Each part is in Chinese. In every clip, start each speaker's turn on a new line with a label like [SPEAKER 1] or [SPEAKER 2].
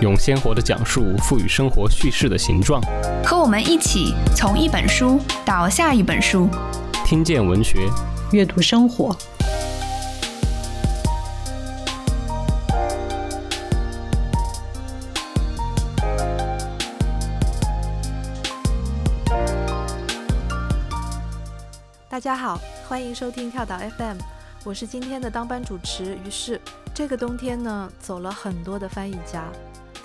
[SPEAKER 1] 用鲜活的讲述赋予生活叙事的形状。
[SPEAKER 2] 和我们一起从一本书到下一本书，
[SPEAKER 1] 听见文学，
[SPEAKER 3] 阅读生活。
[SPEAKER 4] 大家好，欢迎收听跳岛 FM，我是今天的当班主持于是。这个冬天呢，走了很多的翻译家，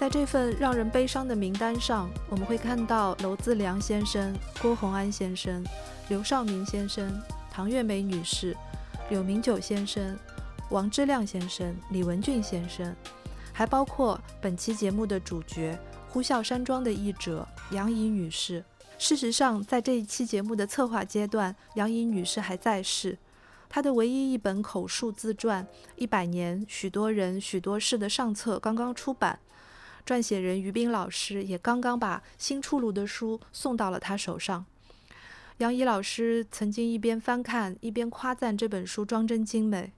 [SPEAKER 4] 在这份让人悲伤的名单上，我们会看到娄自良先生、郭洪安先生、刘少明先生、唐月梅女士、柳明九先生、王之亮先生、李文俊先生，还包括本期节目的主角呼啸山庄的译者杨怡女士。事实上，在这一期节目的策划阶段，杨怡女士还在世。她的唯一一本口述自传《一百年许多人许多事》的上册刚刚出版，撰写人于斌老师也刚刚把新出炉的书送到了他手上。杨怡老师曾经一边翻看一边夸赞这本书装帧精美，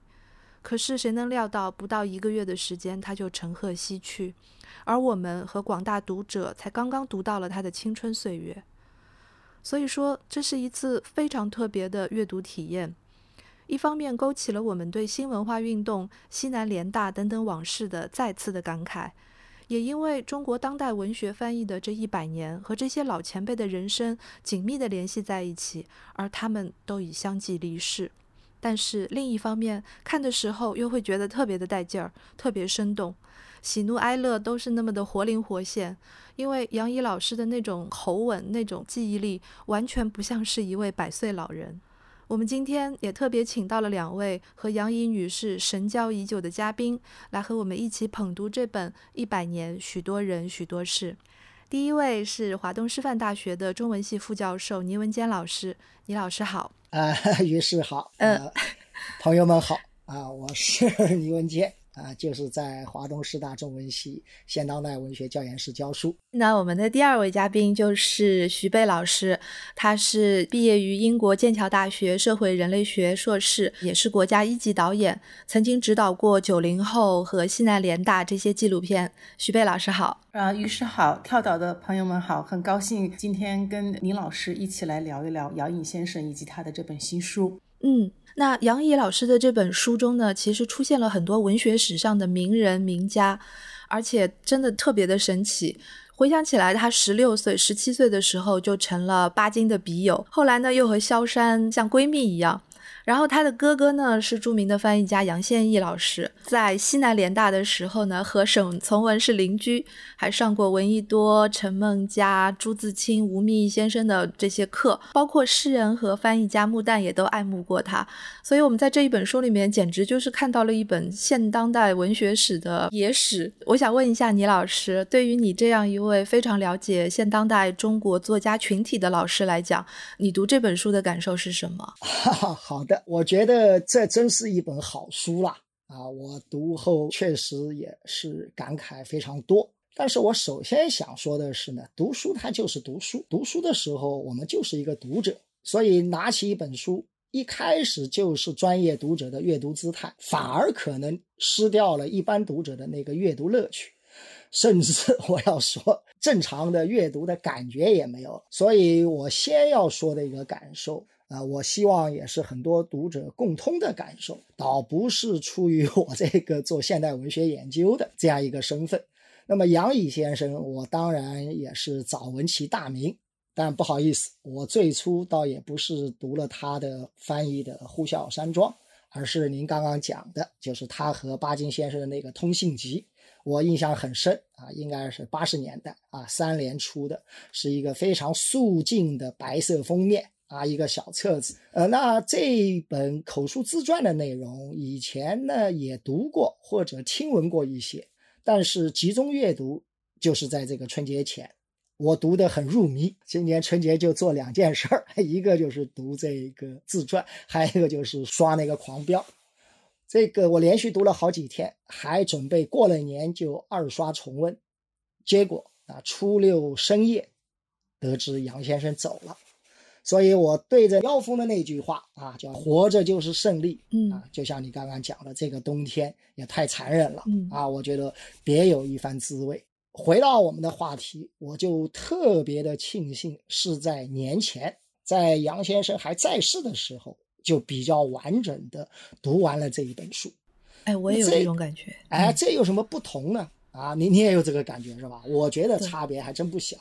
[SPEAKER 4] 可是谁能料到，不到一个月的时间，他就乘鹤西去，而我们和广大读者才刚刚读到了他的青春岁月。所以说，这是一次非常特别的阅读体验。一方面勾起了我们对新文化运动、西南联大等等往事的再次的感慨，也因为中国当代文学翻译的这一百年和这些老前辈的人生紧密的联系在一起，而他们都已相继离世。但是另一方面，看的时候又会觉得特别的带劲儿，特别生动，喜怒哀乐都是那么的活灵活现。因为杨怡老师的那种口吻、那种记忆力，完全不像是一位百岁老人。我们今天也特别请到了两位和杨怡女士神交已久的嘉宾，来和我们一起捧读这本《一百年许多人许多事》。第一位是华东师范大学的中文系副教授倪文坚老师，倪老师好。
[SPEAKER 5] 啊，于是好。呃，朋友们好。啊，我是 倪文坚。啊，就是在华东师大中文系现当代文学教研室教书。
[SPEAKER 4] 那我们的第二位嘉宾就是徐贝老师，他是毕业于英国剑桥大学社会人类学硕士，也是国家一级导演，曾经指导过《九零后》和西南联大这些纪录片。徐贝老师好，
[SPEAKER 6] 啊，于师好，跳岛的朋友们好，很高兴今天跟倪老师一起来聊一聊杨颖先生以及他的这本新书。
[SPEAKER 4] 嗯。那杨怡老师的这本书中呢，其实出现了很多文学史上的名人名家，而且真的特别的神奇。回想起来，他十六岁、十七岁的时候就成了巴金的笔友，后来呢又和萧山像闺蜜一样。然后他的哥哥呢是著名的翻译家杨宪益老师，在西南联大的时候呢和沈从文是邻居，还上过闻一多、陈梦家、朱自清、吴宓先生的这些课，包括诗人和翻译家穆旦也都爱慕过他。所以我们在这一本书里面简直就是看到了一本现当代文学史的野史。我想问一下倪老师，对于你这样一位非常了解现当代中国作家群体的老师来讲，你读这本书的感受是什么？
[SPEAKER 5] 好 好的。我觉得这真是一本好书啦！啊，我读后确实也是感慨非常多。但是我首先想说的是呢，读书它就是读书，读书的时候我们就是一个读者，所以拿起一本书，一开始就是专业读者的阅读姿态，反而可能失掉了一般读者的那个阅读乐趣，甚至我要说，正常的阅读的感觉也没有。所以我先要说的一个感受。啊，我希望也是很多读者共通的感受，倒不是出于我这个做现代文学研究的这样一个身份。那么杨乙先生，我当然也是早闻其大名，但不好意思，我最初倒也不是读了他的翻译的《呼啸山庄》，而是您刚刚讲的，就是他和巴金先生的那个通信集，我印象很深啊，应该是八十年代啊，三联出的，是一个非常素净的白色封面。啊，一个小册子，呃，那这本口述自传的内容，以前呢也读过或者听闻过一些，但是集中阅读就是在这个春节前，我读得很入迷。今年春节就做两件事儿，一个就是读这个自传，还有一个就是刷那个《狂飙》。这个我连续读了好几天，还准备过了年就二刷重温。结果啊，初六深夜得知杨先生走了，所以我对着妖风的那句话啊，叫“活着就是胜利”，
[SPEAKER 7] 嗯
[SPEAKER 5] 啊，就像你刚刚讲的，这个冬天也太残忍了，
[SPEAKER 7] 嗯
[SPEAKER 5] 啊，我觉得别有一番滋味。回到我们的话题，我就特别的庆幸是在年前，在杨先生还在世的时候，就比较完整的读完了这一本书。
[SPEAKER 7] 哎，我也有
[SPEAKER 5] 这
[SPEAKER 7] 这种感觉。
[SPEAKER 5] 哎，
[SPEAKER 7] 嗯
[SPEAKER 5] 这有什么不同呢？啊，你你也有这个感觉是吧？我觉得差别还真不小。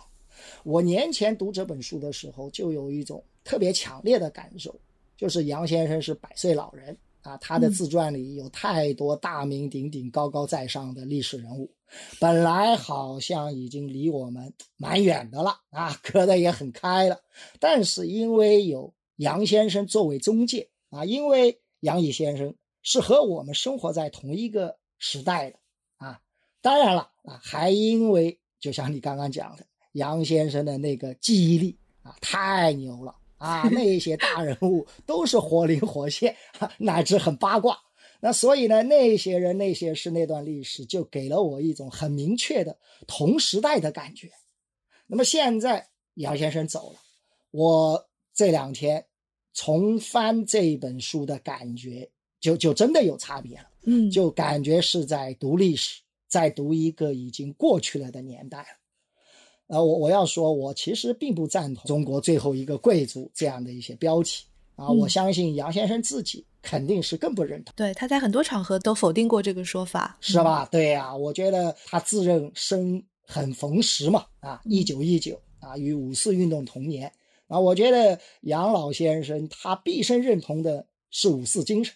[SPEAKER 5] 我年前读这本书的时候，就有一种特别强烈的感受，就是杨先生是百岁老人啊，他的
[SPEAKER 7] 嗯。
[SPEAKER 5] 自传里有太多大名鼎鼎、高高在上的历史人物，本来好像已经离我们蛮远的了啊，隔得也很开了，但是因为有杨先生作为中介啊，因为杨乙先生是和我们生活在同一个时代的啊，当然了啊，还因为就像你刚刚讲的，杨先生的那个记忆力啊，太牛了啊，那些大人物都是活灵活现，啊乃至很八卦。那所以呢，那些人、那些事、那段历史，就给了我一种很明确的同时代的感觉。那么现在杨先生走了，我这两天重翻这本书的感觉，就就真的有差别了。
[SPEAKER 7] 嗯，
[SPEAKER 5] 就感觉是在读历史，在读一个已经过去了的年代了。呃，我我要说，我其实并不赞同“中国最后一个贵族”这样的一些标题啊。
[SPEAKER 7] 嗯
[SPEAKER 5] 我相信杨先生自己肯定是更不认同，
[SPEAKER 7] 对，他在很多场合都否定过这个说法，
[SPEAKER 5] 是吧？对呀、我觉得他自认生很逢时嘛，啊，一九一九啊，与五四运动同年啊。我觉得杨老先生他毕生认同的是五四精神。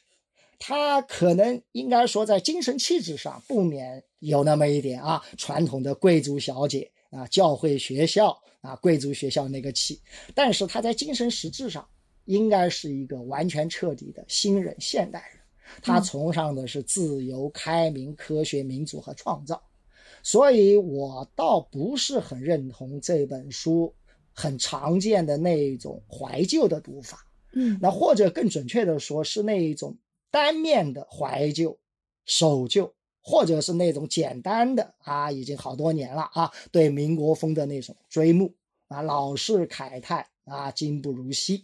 [SPEAKER 5] 他可能应该说，在精神气质上不免有那么一点啊，传统的贵族小姐啊，教会学校啊，贵族学校那个气。但是他在精神实质上，应该是一个完全彻底的新人现代人。他崇尚的是自由、开明、科学、民主和创造。所以我倒不是很认同这本书很常见的那一种怀旧的读法。
[SPEAKER 7] 嗯
[SPEAKER 5] 那或者更准确的说，是那一种单面的怀旧、守旧，或者是那种简单的啊，已经好多年了啊，对民国风的那种追慕啊，老是慨叹啊，今不如昔。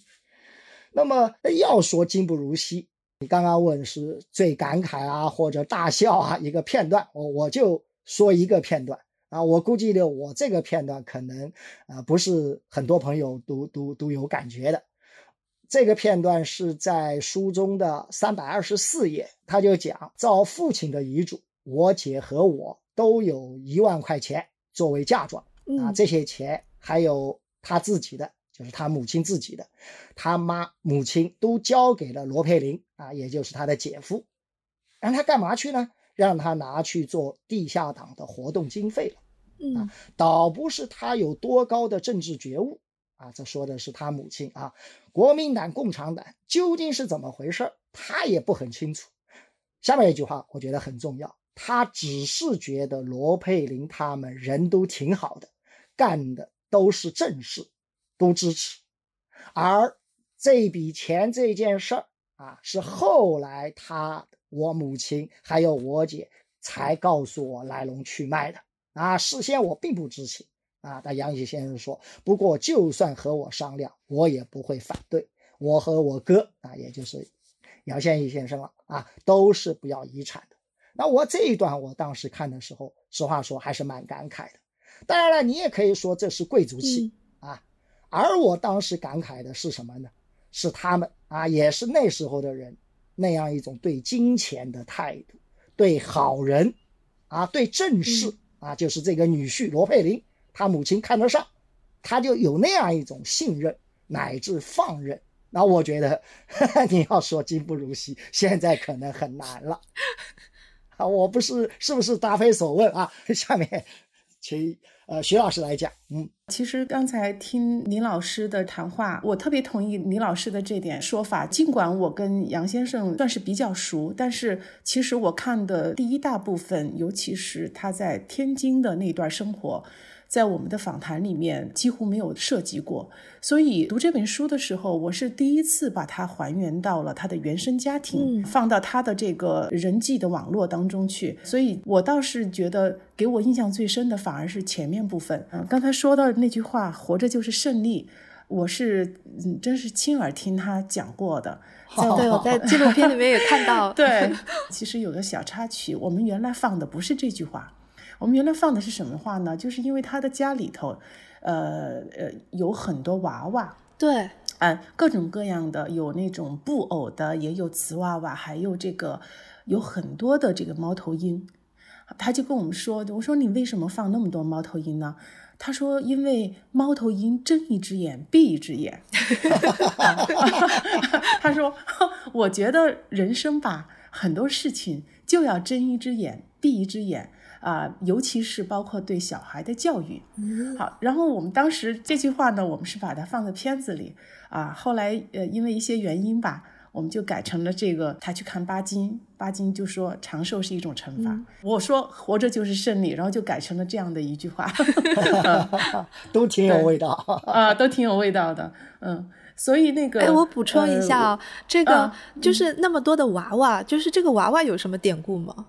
[SPEAKER 5] 那么要说今不如昔，你刚刚问是最感慨啊，或者大笑啊一个片段，我我就说一个片段啊，我估计的我这个片段可能啊、不是很多朋友都都都有感觉的。这个片段是在书中的三百二十四页，他就讲，照父亲的遗嘱，我姐和我都有一万块钱作为嫁妆啊，
[SPEAKER 7] 嗯
[SPEAKER 5] 这些钱还有他自己的，就是他母亲自己的，他妈母亲都交给了罗佩林啊，也就是他的姐夫，让他干嘛去呢？让他拿去做地下党的活动经费了。
[SPEAKER 7] 嗯
[SPEAKER 5] 倒不是他有多高的政治觉悟啊，这说的是他母亲啊。国民党、共产党究竟是怎么回事，他也不很清楚。下面一句话我觉得很重要，他只是觉得罗佩林他们人都挺好的，干的都是正事，都支持。而这笔钱这件事儿啊，是后来他我母亲还有我姐才告诉我来龙去脉的。啊，事先我并不知情啊。但杨喜先生说，不过就算和我商量，我也不会反对。我和我哥啊，也就是杨宪益先生了啊，都是不要遗产的。那我这一段我当时看的时候，实话说还是蛮感慨的。当然了，你也可以说这是贵族气、啊。而我当时感慨的是什么呢？是他们啊，也是那时候的人那样一种对金钱的态度，对好人啊，对正事。啊，就是这个女婿罗佩林，他母亲看得上，他就有那样一种信任乃至放任。那我觉得呵 呵你要说今不如昔，现在可能很难了。啊，我不是是不是答非所问啊？下面请呃徐老师来讲，嗯。
[SPEAKER 6] 其实刚才听李老师的谈话，我特别同意李老师的这点说法。尽管我跟杨先生算是比较熟，但是其实我看的第一大部分，尤其是他在天津的那段生活。在我们的访谈里面几乎没有涉及过，所以读这本书的时候，我是第一次把它还原到了他的原生家庭，放到他的这个人际的网络当中去。所以我倒是觉得给我印象最深的反而是前面部分。嗯，刚才说到那句话“活着就是胜利”，我是嗯，真是亲耳听他讲过的。
[SPEAKER 7] 对，我在纪录片里面也看到。
[SPEAKER 6] 对，其实有个小插曲，我们原来放的不是这句话。我们原来放的是什么话呢？就是因为他的家里头，呃呃，有很多娃娃，
[SPEAKER 7] 对，
[SPEAKER 6] 嗯，各种各样的，有那种布偶的，也有瓷娃娃，还有这个有很多的这个猫头鹰。他就跟我们说：“我说你为什么放那么多猫头鹰呢？”他说：“因为猫头鹰睁一只眼闭一只眼。”他说：“我觉得人生吧，很多事情就要睁一只眼闭一只眼。”啊，尤其是包括对小孩的教育，好。然后我们当时这句话呢，我们是把它放在片子里啊。后来呃，因为一些原因吧，我们就改成了这个。他去看巴金，巴金就说长寿是一种惩罚。我说活着就是胜利，然后就改成了这样的一句话
[SPEAKER 5] 都挺有味道
[SPEAKER 6] 啊，都挺有味道的。嗯，所以那个，
[SPEAKER 7] 哎，我补充一下哦，这个就是那么多的娃娃，就是这个娃娃有什么典故吗？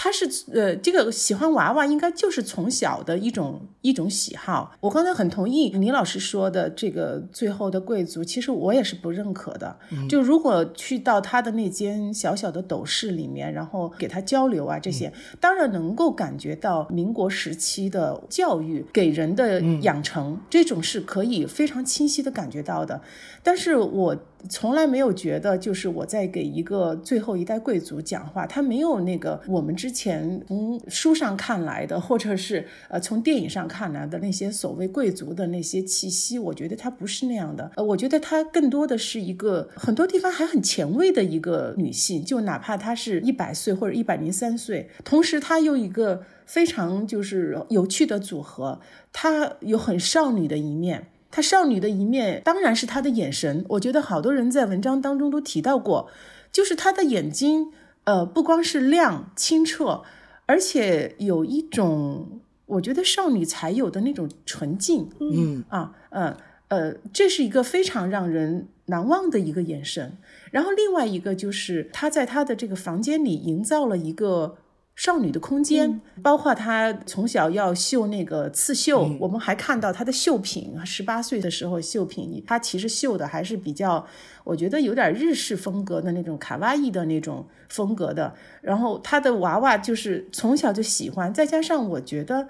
[SPEAKER 6] 他是呃，这个喜欢娃娃应该就是从小的一种一种喜好。我刚才很同意李老师说的这个最后的贵族，其实我也是不认可的。就如果去到他的那间小小的斗室里面，然后给他交流啊这些，当然能够感觉到民国时期的教育给人的养成，这种是可以非常清晰的感觉到的。但是我。从来没有觉得，就是我在给一个最后一代贵族讲话，他没有那个我们之前从书上看来的，或者是呃从电影上看来的那些所谓贵族的那些气息。我觉得他不是那样的，呃，我觉得他更多的是一个很多地方还很前卫的一个女性，就哪怕她是一百岁或者一百零三岁，同时她又一个非常就是有趣的组合，她有很少女的一面。她少女的一面，当然是她的眼神。我觉得好多人在文章当中都提到过，就是她的眼睛，呃，不光是亮清澈，而且有一种我觉得少女才有的那种纯净。
[SPEAKER 5] 嗯
[SPEAKER 6] 啊，呃呃，这是一个非常让人难忘的一个眼神。然后另外一个就是她在她的这个房间里营造了一个。少女的空间，包括她从小要绣那个刺绣，我们还看到她的绣品。十八岁的时候绣品，她其实绣的还是比较，我觉得有点日式风格的那种卡哇伊的那种风格的。然后她的娃娃就是从小就喜欢，再加上我觉得。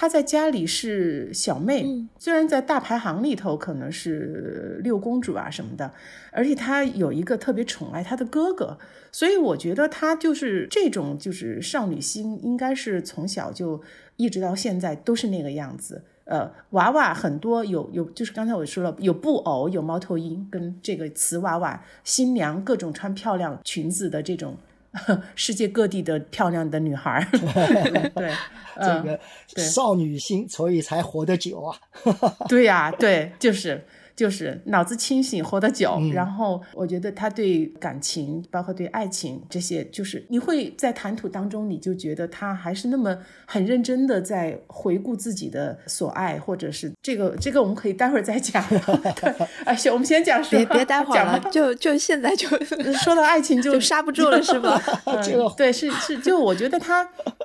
[SPEAKER 6] 她在家里是小妹，虽然在大排行里头可能是六公主啊什么的，而且她有一个特别宠爱她的哥哥，所以我觉得她就是这种就是少女心，应该是从小就一直到现在都是那个样子。呃，娃娃很多有有，就是刚才我说了，有布偶，有猫头鹰，跟这个瓷娃娃，新娘各种穿漂亮裙子的这种。世界各地的漂亮的女孩，对，
[SPEAKER 5] 这个少女心，所以才活得久啊。
[SPEAKER 6] 对呀，对，就是。就是脑子清醒，活得久。然后我觉得他对感情，包括对爱情这些，就是你会在谈吐当中，你就觉得他还是那么很认真的在回顾自己的所爱，或者是这个这个我们可以待会儿再讲。对，哎，行，我们先讲。
[SPEAKER 7] 别别待会儿了，就就现在就
[SPEAKER 6] 说到爱情 就
[SPEAKER 7] 刹不住了，是吧？
[SPEAKER 6] 对，是是，就我觉得他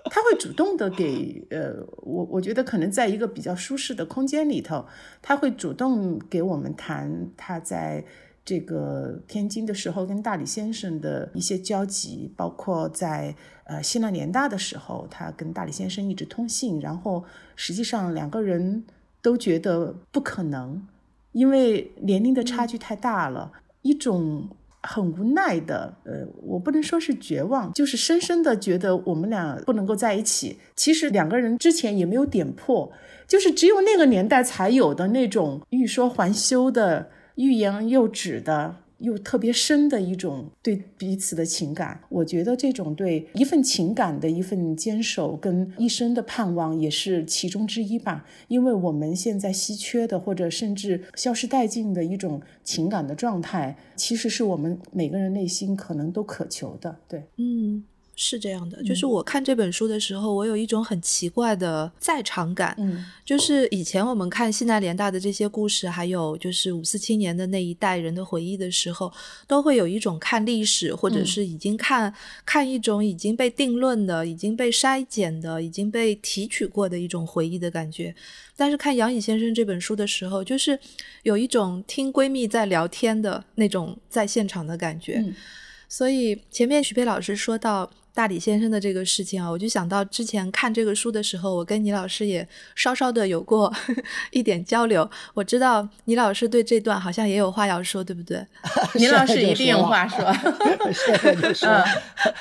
[SPEAKER 6] 他会主动的给呃，我我觉得可能在一个比较舒适的空间里头，他会主动给我们。我们谈他在这个天津的时候跟大理先生的一些交集，包括在呃西南联大的时候，他跟大理先生一直通信，然后实际上两个人都觉得不可能，因为年龄的差距太大了，一种很无奈的，呃，我不能说是绝望，就是深深的觉得我们俩不能够在一起。其实两个人之前也没有点破。就是只有那个年代才有的那种欲说还休的、欲言又止的，又特别深的一种对彼此的情感。我觉得这种对一份情感的一份坚守跟一生的盼望也是其中之一吧。因为我们现在稀缺的或者甚至消失殆尽的一种情感的状态，其实是我们每个人内心可能都渴求的。对，
[SPEAKER 7] 嗯。是这样的，就是我看这本书的时候，我有一种很奇怪的在场感。
[SPEAKER 6] 嗯，
[SPEAKER 7] 就是以前我们看西南联大的这些故事，还有就是五四青年的那一代人的回忆的时候，都会有一种看历史，或者是已经看看一种已经被定论的、已经被筛减的、已经被提取过的一种回忆的感觉。但是看杨乙先生这本书的时候，就是有一种听闺蜜在聊天的那种在现场的感觉。所以前面徐飞老师说到。大李先生的这个事情啊，我就想到之前看这个书的时候，我跟倪老师也稍稍的有过 一点交流。我知道倪老师对这段好像也有话要说，对不对？
[SPEAKER 6] 倪老师一定有话
[SPEAKER 5] 说。现在就说，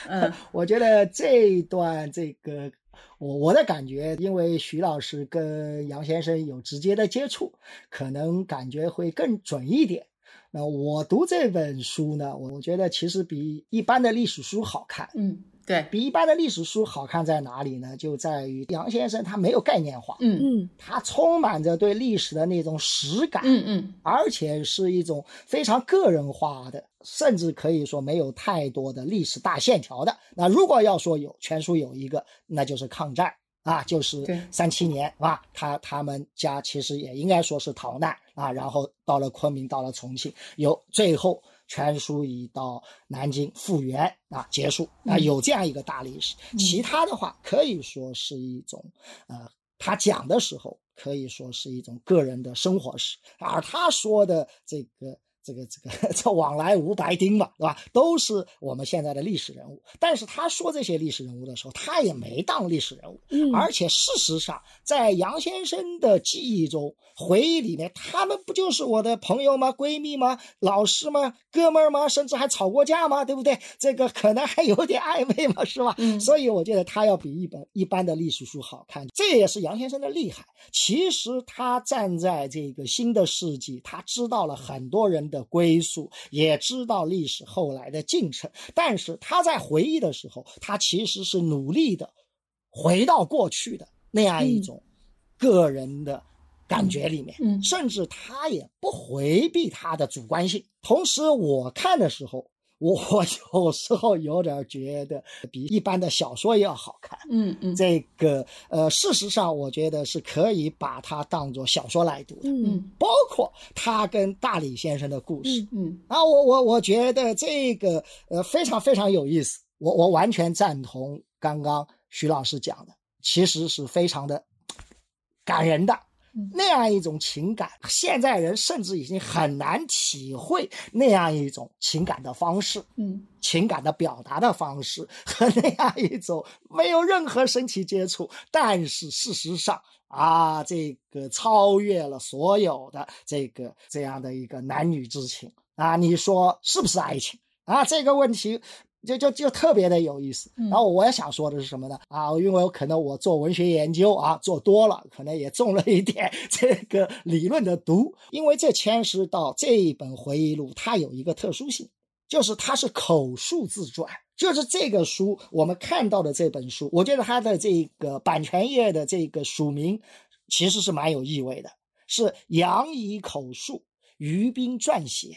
[SPEAKER 5] 嗯，我觉得这一段这个，我我的感觉，因为徐老师跟杨先生有直接的接触，可能感觉会更准一点。那我读这本书呢，我觉得其实比一般的历史书好看。
[SPEAKER 6] 嗯。对
[SPEAKER 5] 比一般的历史书好看在哪里呢？就在于杨先生他没有概念化，
[SPEAKER 6] 嗯嗯，
[SPEAKER 5] 他充满着对历史的那种实感，
[SPEAKER 6] 嗯嗯，
[SPEAKER 5] 而且是一种非常个人化的，甚至可以说没有太多的历史大线条的。那如果要说有全书有一个，那就是抗战啊，就是三七年啊，他他们家其实也应该说是逃难啊，然后到了昆明，到了重庆，有最后。全书已到南京复原啊，结束啊，有这样一个大历史。其他的话可以说是一种，呃，他讲的时候可以说是一种个人的生活史，而他说的这个。这个这个 这往来无白丁嘛，对吧？都是我们现在的历史人物。但是他说这些历史人物的时候，他也没当历史人物。
[SPEAKER 6] 嗯，
[SPEAKER 5] 而且事实上，在杨先生的记忆中、回忆里面，他们不就是我的朋友吗？闺蜜吗？老师吗？哥们儿吗？甚至还吵过架吗？对不对？这个可能还有点暧昧嘛，是吧？
[SPEAKER 6] 嗯，
[SPEAKER 5] 所以我觉得他要比一本一般的历史书好看。这也是杨先生的厉害。其实他站在这个新的世纪，他知道了很多人。的归宿，也知道历史后来的进程，但是他在回忆的时候，他其实是努力的回到过去的那样一种个人的感觉里面，
[SPEAKER 6] 嗯，
[SPEAKER 5] 甚至他也不回避他的主观性。同时，我看的时候。我 有时候有点觉得比一般的小说要好看，
[SPEAKER 6] 嗯嗯，
[SPEAKER 5] 这个呃，事实上我觉得是可以把它当做小说来读的，
[SPEAKER 6] 嗯，
[SPEAKER 5] 包括他跟大李先生的故事，
[SPEAKER 6] 嗯。
[SPEAKER 5] 啊，我我我觉得这个呃非常非常有意思，我我完全赞同刚刚徐老师讲的，其实是非常的感人的。那样一种情感，现在人甚至已经很难体会那样一种情感的方式，
[SPEAKER 6] 嗯，
[SPEAKER 5] 情感的表达的方式和那样一种没有任何身体接触，但是事实上啊，这个超越了所有的这个这样的一个男女之情啊，你说是不是爱情啊？这个问题。就就就特别的有意思，然后我也想说的是什么呢？啊，因为可能我做文学研究啊，做多了，可能也中了一点 这个理论的毒。因为这牵涉到这一本回忆录，它有一个特殊性，就是它是口述自传。就是这个书，我们看到的这本书，我觉得它的这个版权页的这个署名其实是蛮有意味的，是杨怡口述，于斌撰写，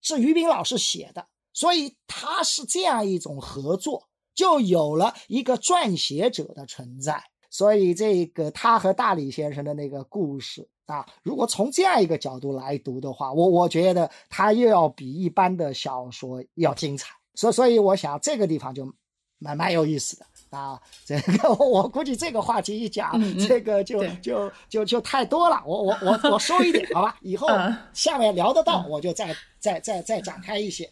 [SPEAKER 5] 是于斌老师写的。所以他是这样一种合作，就有了一个撰写者的存在。所以这个他和大李先生的那个故事啊，如果从这样一个角度来读的话，我我觉得他又要比一般的小说要精彩。所所以我想这个地方就蛮蛮有意思的啊。这个我估计这个话题一讲，这个就就就就太多了。我我我我收一点 好吧，以后下面聊得到我就再再再再展开一些。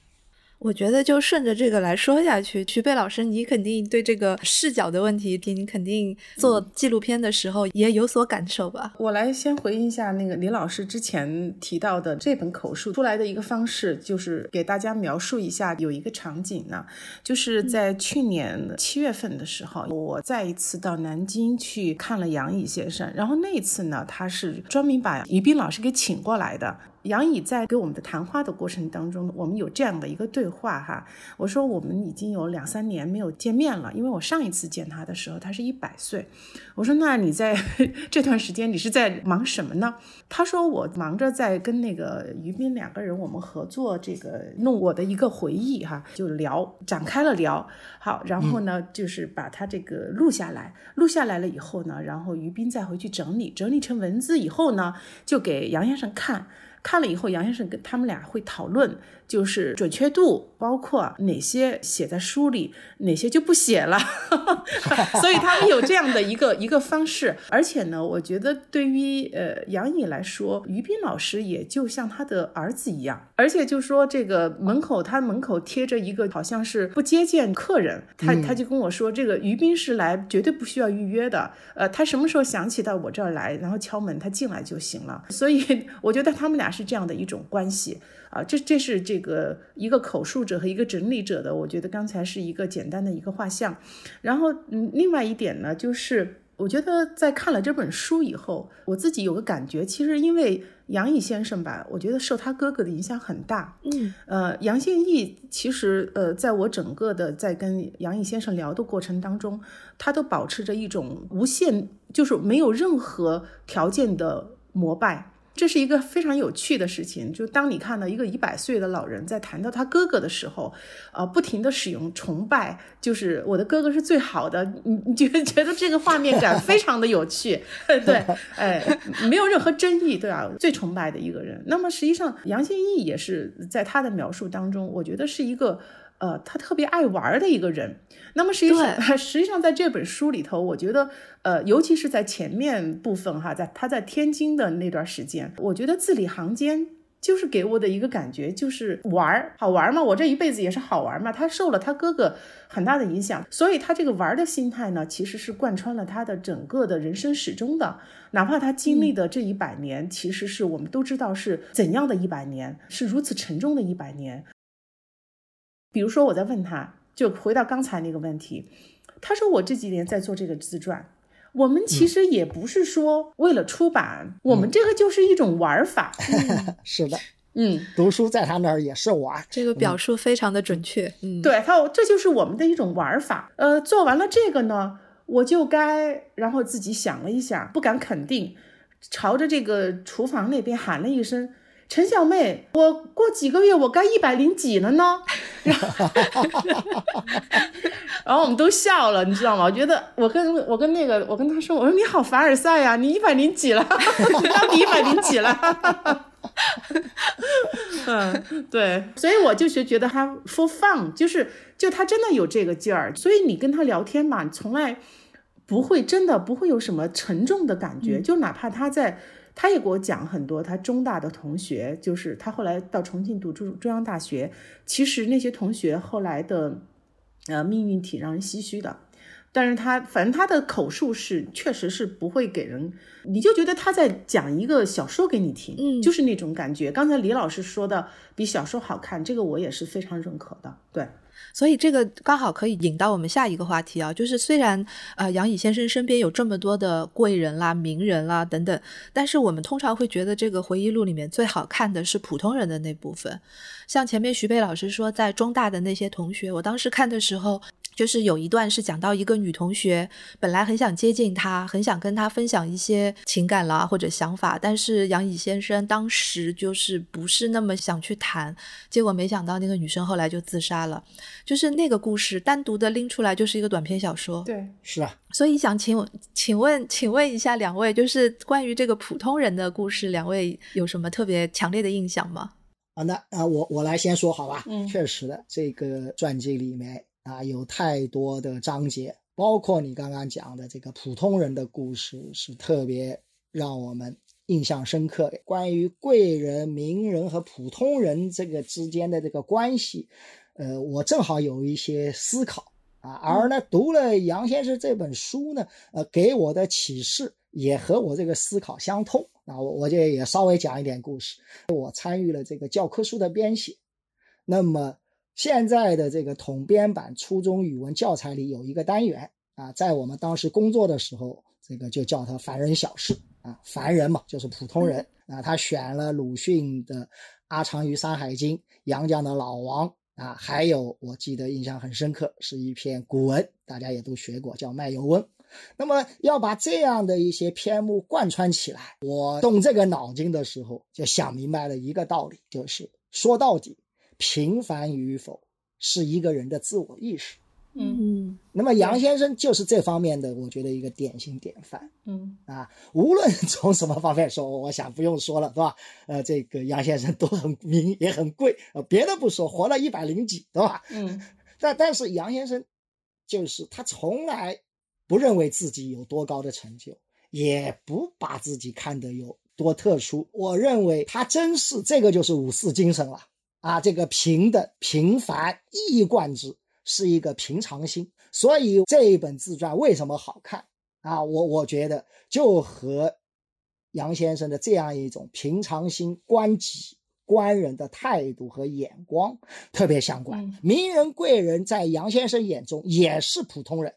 [SPEAKER 7] 我觉得就顺着这个来说下去，徐贝老师，你肯定对这个视角的问题，你肯定做纪录片的时候也有所感受吧？
[SPEAKER 6] 我来先回应一下那个李老师之前提到的这本口述出来的一个方式，就是给大家描述一下有一个场景呢，就是在去年七月份的时候，我再一次到南京去看了杨乙先生，然后那一次呢，他是专门把于斌老师给请过来的。杨乙在跟我们的谈话的过程当中，我们有这样的一个对话哈。我说我们已经有两三年没有见面了，因为我上一次见他的时候，他是一百岁。我说那你在 这段时间你是在忙什么呢？他说我忙着在跟那个于斌两个人我们合作这个弄我的一个回忆哈，就聊展开了聊。好，然后呢就是把他这个录下来，录下来了以后呢，然后于斌再回去整理，整理成文字以后呢，就给杨先生看。看了以后，杨先生跟他们俩会讨论，就是准确度，包括哪些写在书里，哪些就不写了。所以他们有这样的一个一个方式。而且呢，我觉得对于呃杨颖来说，于斌老师也就像他的儿子一样。而且就说这个门口，他门口贴着一个好像是不接见客人，他他就跟我说，这个于斌是来绝对不需要预约的。呃，他什么时候想起到我这儿来，然后敲门，他进来就行了。所以 我觉得他们俩。是这样的一种关系啊，这这是这个一个口述者和一个整理者的，我觉得刚才是一个简单的一个画像。然后，嗯，另外一点呢，就是我觉得在看了这本书以后，我自己有个感觉，其实因为杨毅先生吧，我觉得受他哥哥的影响很大。嗯，呃，杨宪益其实呃，在我整个的在跟杨毅先生聊的过程当中，他都保持着一种无限，就是没有任何条件的膜拜。这是一个非常有趣的事情，就当你看到一个一百岁的老人在谈到他哥哥的时候，呃，不停的使用崇拜，就是我的哥哥是最好的，你你觉 觉得这个画面感非常的有趣，对，哎，没有任何争议，对吧？最崇拜的一个人。那么实际上，杨宪益也是在他的描述当中，我觉得是一个。呃，他特别爱玩的一个人。那么实际上，实际上在这本书里头，我觉得，呃，尤其是在前面部分哈，在他在天津的那段时间，我觉得字里行间就是给我的一个感觉，就是玩儿，好玩嘛。我这一辈子也是好玩嘛。他受了他哥哥很大的影响，所以他这个玩的心态呢，其实是贯穿了他的整个的人生始终的。哪怕他经历的这一百年，其实是我们都知道是怎样的一百年，是如此沉重的一百年。比如说，我在问他，就回到刚才那个问题，他说我这几年在做这个自传，我们其实也不是说为了出版，我们这个就是一种玩法。
[SPEAKER 5] 是的，
[SPEAKER 6] 嗯，
[SPEAKER 5] 读书在他那儿也是玩，
[SPEAKER 7] 这个表述非常的准确。嗯，
[SPEAKER 6] 对他，这就是我们的一种玩法。呃，做完了这个呢，我就该，然后自己想了一下，不敢肯定，朝着这个厨房那边喊了一声。陈小妹，我过几个月我该一百零几了呢，然后我们都笑了，你知道吗？我觉得我跟我跟那个我跟他说，我说你好凡尔赛呀，你一百零几了，你到底一百零几了？嗯，对，所以我就是觉得他 for fun，就是就他真的有这个劲儿，所以你跟他聊天嘛，从来不会真的不会有什么沉重的感觉，就哪怕他在。他也给我讲很多，他中大的同学，就是他后来到重庆读中中央大学，其实那些同学后来的，呃，命运挺让人唏嘘的。但是他反正他的口述是，确实是不会给人，你就觉得他在讲一个小说给你听，嗯，就是那种感觉。刚才李老师说的比小说好看，这个我也是非常认可的，对。
[SPEAKER 7] 所以这个刚好可以引到我们下一个话题啊，就是虽然呃杨乙先生身边有这么多的贵人啦、名人啦等等，但是我们通常会觉得这个回忆录里面最好看的是普通人的那部分，像前面徐贝老师说在中大的那些同学，我当时看的时候。就是有一段是讲到一个女同学，本来很想接近他，很想跟他分享一些情感啦或者想法，但是杨乙先生当时就是不是那么想去谈，结果没想到那个女生后来就自杀了。就是那个故事单独的拎出来就是一个短篇小说。
[SPEAKER 6] 对，
[SPEAKER 5] 是啊。
[SPEAKER 7] 所以想请请问请问一下两位，就是关于这个普通人的故事，两位有什么特别强烈的印象吗？
[SPEAKER 5] 啊，那啊我我来先说好吧。嗯，确实的，这个传记里面。啊，有太多的章节，包括你刚刚讲的这个普通人的故事，是特别让我们印象深刻的。关于贵人、名人和普通人这个之间的这个关系，呃，我正好有一些思考啊。而呢，读了杨先生这本书呢，呃，给我的启示也和我这个思考相通。那我我就也稍微讲一点故事。我参与了这个教科书的编写，那么。现在的这个统编版初中语文教材里有一个单元啊，在我们当时工作的时候，这个就叫它“凡人小事”。啊，凡人嘛，就是普通人啊。他选了鲁迅的《阿长于山海经》，杨绛的《老王》啊，还有我记得印象很深刻，是一篇古文，大家也都学过，叫《卖油翁》。那么要把这样的一些篇目贯穿起来，我动这个脑筋的时候，就想明白了一个道理，就是说到底，平凡与否是一个人的自我意识。
[SPEAKER 6] 嗯
[SPEAKER 5] 那么杨先生就是这方面的，我觉得一个典型典范
[SPEAKER 6] 嗯
[SPEAKER 5] 啊。无论从什么方面说，我想不用说了，是吧？呃，这个杨先生都很名也很贵，呃，别的不说，活了一百零几，对吧？
[SPEAKER 6] 嗯
[SPEAKER 5] 但但是杨先生就是他从来不认为自己有多高的成就，也不把自己看得有多特殊。我认为他真是这个就是五四精神了啊，这个平等、平凡一以贯之，是一个平常心。所以这一本自传为什么好看啊？我我觉得就和杨先生的这样一种平常心、观己。观人的态度和眼光特别相关。
[SPEAKER 6] 嗯
[SPEAKER 5] 名人贵人在杨先生眼中也是普通人，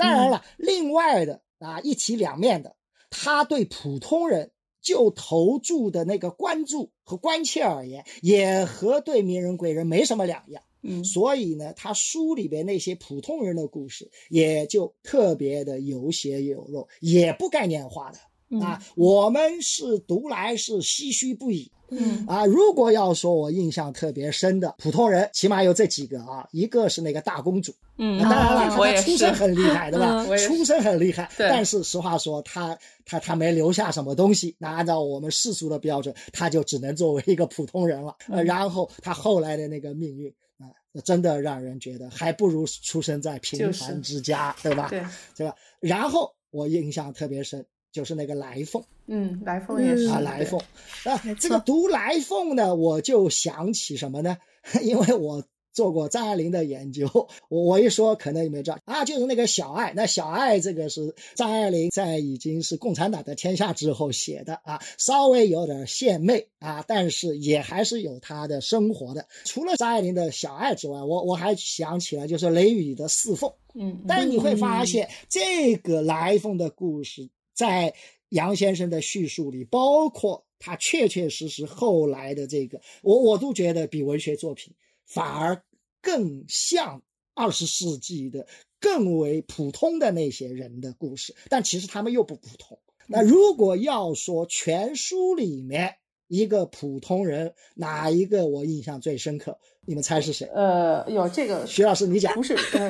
[SPEAKER 5] 当然了，另外的啊一体两面的，他对普通人就投注的那个关注和关切而言，也和对名人贵人没什么两样。
[SPEAKER 6] 嗯
[SPEAKER 5] 所以呢，他书里边那些普通人的故事，也就特别的有血有肉，也不概念化的。啊，我们是读来是唏嘘不已。
[SPEAKER 6] 嗯
[SPEAKER 5] 啊，如果要说我印象特别深的普通人，起码有这几个啊，一个是那个大公主，
[SPEAKER 6] 嗯
[SPEAKER 5] 当然了，她出身很厉害，对吧出身很厉害，但是实话说，她她她没留下什么东西。那按照我们世俗的标准，她就只能作为一个普通人了。
[SPEAKER 6] 嗯
[SPEAKER 5] 呃，然后她后来的那个命运啊，真的让人觉得还不如出生在平凡之家，对吧？
[SPEAKER 6] 对，
[SPEAKER 5] 对吧？然后我印象特别深，就是那个来凤。
[SPEAKER 6] 嗯，来凤也是
[SPEAKER 5] 啊，来凤啊，这个读来凤呢，我就想起什么呢？因为我做过张爱玲的研究，我我一说可能你们知道啊，就是那个小爱。那小爱这个是张爱玲在已经是共产党的天下之后写的啊，稍微有点献媚啊，但是也还是有她的生活的。除了张爱玲的小爱之外，我我还想起来就是雷雨的四凤。
[SPEAKER 6] 嗯，
[SPEAKER 5] 但是你会发现，这个来凤的故事在杨先生的叙述里，包括他确确实实后来的这个，我我都觉得比文学作品反而更像二十世纪的更为普通的那些人的故事，但其实他们又不普通。那如果要说全书里面一个普通人，哪一个我印象最深刻？你们猜是谁？
[SPEAKER 6] 呃，有这个
[SPEAKER 5] 徐老师，你讲
[SPEAKER 6] 不。是呃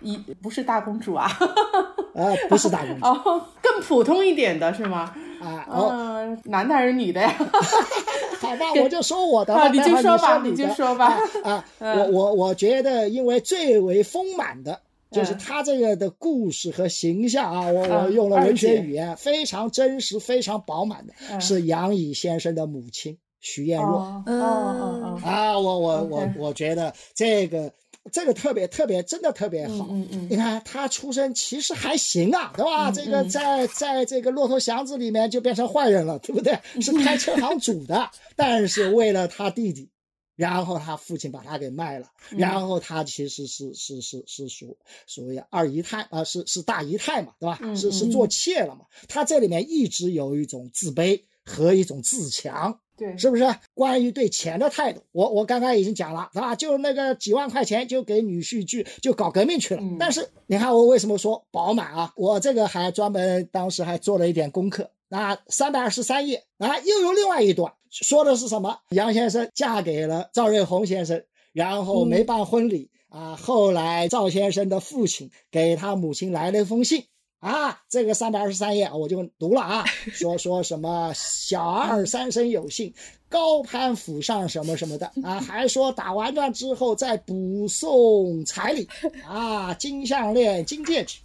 [SPEAKER 6] 一不是大公主啊，
[SPEAKER 5] 呃，不是大公主
[SPEAKER 6] 哦，更普通一点的是吗？
[SPEAKER 5] 啊。哦，
[SPEAKER 6] 嗯，男的还是女的呀？
[SPEAKER 5] 好吧，我就说我的
[SPEAKER 6] 你就说吧
[SPEAKER 5] 你
[SPEAKER 6] 你就说吧
[SPEAKER 5] 啊啊，
[SPEAKER 6] 嗯
[SPEAKER 5] 我我我觉得，因为最为丰满的。就是
[SPEAKER 6] 嗯
[SPEAKER 5] 他这个的故事和形象啊，我我
[SPEAKER 6] 嗯
[SPEAKER 5] 用了文学语言，非常真实、非常饱满的，
[SPEAKER 6] 嗯
[SPEAKER 5] 是杨乙先生的母亲徐艳若。
[SPEAKER 6] 哦哦哦哦，
[SPEAKER 5] 啊，我我我我觉得这个这个特别特别，真的特别好。
[SPEAKER 6] 嗯嗯
[SPEAKER 5] 你看他出身其实还行啊，对吧？
[SPEAKER 6] 嗯
[SPEAKER 5] 这个
[SPEAKER 6] 嗯
[SPEAKER 5] 在在这个骆驼祥子里面就变成坏人了，对不对？是开车行主的，但是为了他弟弟，然后他父亲把他给卖了，
[SPEAKER 6] 嗯
[SPEAKER 5] 然后他其实是是是是属所谓二姨太啊、是是大姨太嘛，对吧？
[SPEAKER 6] 嗯
[SPEAKER 5] 是是
[SPEAKER 6] 嗯
[SPEAKER 5] 做妾了嘛？他这里面一直有一种自卑和一种自强。
[SPEAKER 6] 对，
[SPEAKER 5] 是不是？关于对钱的态度，我我刚刚已经讲了，是吧？就那个几万块钱就给女婿去就搞革命去了。
[SPEAKER 6] 嗯
[SPEAKER 5] 但是你看我为什么说饱满啊？我这个还专门当时还做了一点功课啊，三百二十三页啊，又有另外一段说的是什么？杨先生嫁给了赵瑞红先生，然后没办婚礼、啊，后来赵先生的父亲给他母亲来了一封信。啊，这个三百二十三页我就读了啊，说说什么小二三生有幸，高攀府上什么什么的啊，还说打完仗之后再补送彩礼啊，金项链、金戒指。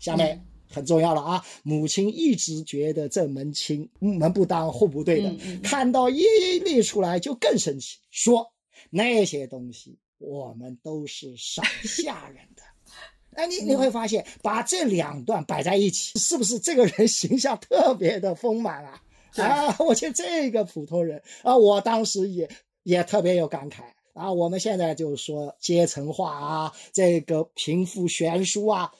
[SPEAKER 5] 下面很重要了啊，母亲一直觉得这门亲嗯门不当户不对的，
[SPEAKER 6] 嗯嗯
[SPEAKER 5] 看到一一列出来就更生气，说那些东西我们都是赏下人的。哎，你你会发现，把这两段摆在一起，是不是这个人形象特别的丰满啊？啊，我觉得这个普通人啊，我当时也也特别有感慨啊。我们现在就说阶层化啊，这个贫富悬殊啊啊，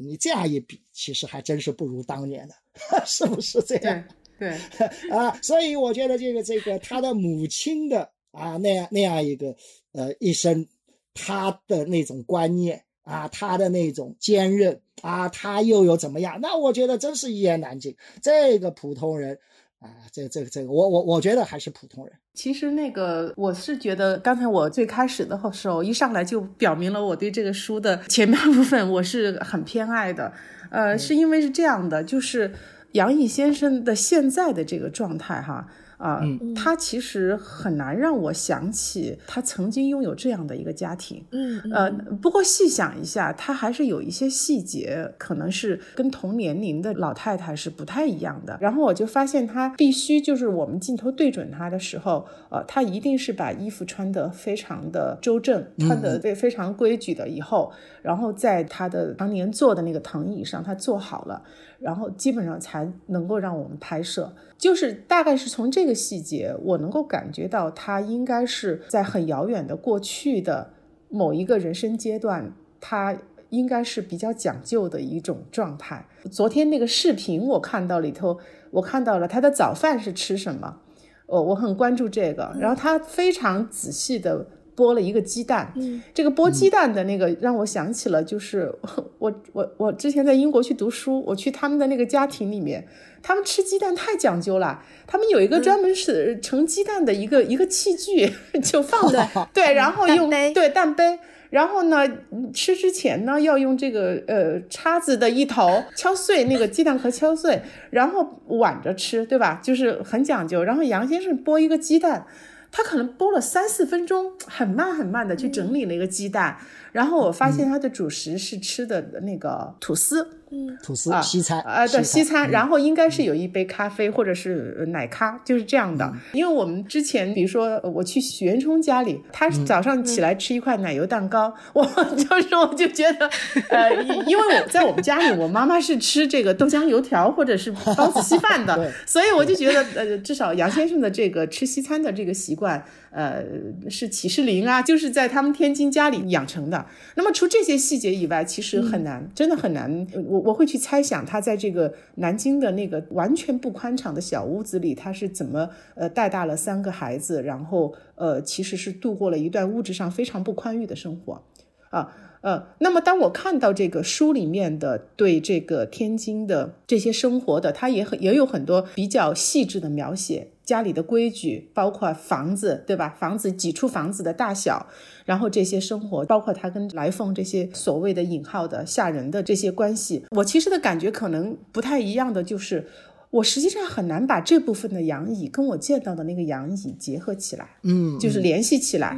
[SPEAKER 5] 你这样一比，其实还真是不如当年的，是不是这样？
[SPEAKER 6] 对
[SPEAKER 5] 啊，所以我觉得这个这个他的母亲的啊那样那样一个呃一生，他的那种观念啊，他的那种坚韧啊，他又有怎么样？那我觉得真是一言难尽。这个普通人啊，这这个这个，我我我觉得还是普通人。
[SPEAKER 6] 其实那个我是觉得，刚才我最开始的时候一上来就表明了我对这个书的前半部分我是很偏爱的，呃，是因为是这样的，就是。杨毅先生的现在的这个状态，哈啊，他其实很难让我想起他曾经拥有这样的一个家庭。
[SPEAKER 7] 嗯
[SPEAKER 6] 呃，不过细想一下，他还是有一些细节，可能是跟同年龄的老太太是不太一样的。然后我就发现他必须就是我们镜头对准他的时候，呃，他一定是把衣服穿得非常的周正，穿得非非常规矩的。以后，然后在他的常年坐的那个藤椅上，他坐好了。然后基本上才能够让我们拍摄，就是大概是从这个细节，我能够感觉到他应该是在很遥远的过去的某一个人生阶段，他应该是比较讲究的一种状态。昨天那个视频我看到里头，我看到了他的早饭是吃什么，哦，我很关注这个，然后他非常仔细的。剥了一个鸡蛋，这个剥鸡蛋的那个让我想起了，就是 我我我之前在英国去读书，我去他们的那个家庭里面，他们吃鸡蛋太讲究了，他们有一个专门是盛鸡蛋的一个一个器具，就放在对，然后用对蛋杯，然后呢吃之前呢要用这个呃叉子的一头敲碎那个鸡蛋壳敲碎，然后挽着吃，对吧？就是很讲究。然后杨先生剥一个鸡蛋。他可能剥了三四分钟，很慢很慢的去整理那个鸡蛋，然后我发现他的主食是吃的那个吐司。
[SPEAKER 5] 嗯，吐司西餐
[SPEAKER 6] 啊，对西餐，然后应该是有一杯咖啡或者是奶咖，就是这样的。因为我们之前，比如说我去许元冲家里，他早上起来吃一块奶油蛋糕，我就是我就觉得，呃，因为我在我们家里，我妈妈是吃这个豆浆油条或者是包子稀饭的，所以我就觉得，呃，至少杨先生的这个吃西餐的这个习惯。呃，是启士林啊，就是在他们天津家里养成的。那么除这些细节以外，其实很难，真的很难。我我会去猜想，他在这个南京的那个完全不宽敞的小屋子里，他是怎么呃带大了三个孩子，然后呃其实是度过了一段物质上非常不宽裕的生活啊呃。那么当我看到这个书里面的对这个天津的这些生活的，他也很也有很多比较细致的描写。家里的规矩，包括房子，对吧？房子几处房子的大小，然后这些生活，包括他跟来凤这些所谓的引号的吓人的这些关系，我其实的感觉可能不太一样的就是，我实际上很难把这部分的杨乙跟我见到的那个杨乙结合起来，
[SPEAKER 5] 嗯，
[SPEAKER 6] 就是联系起来。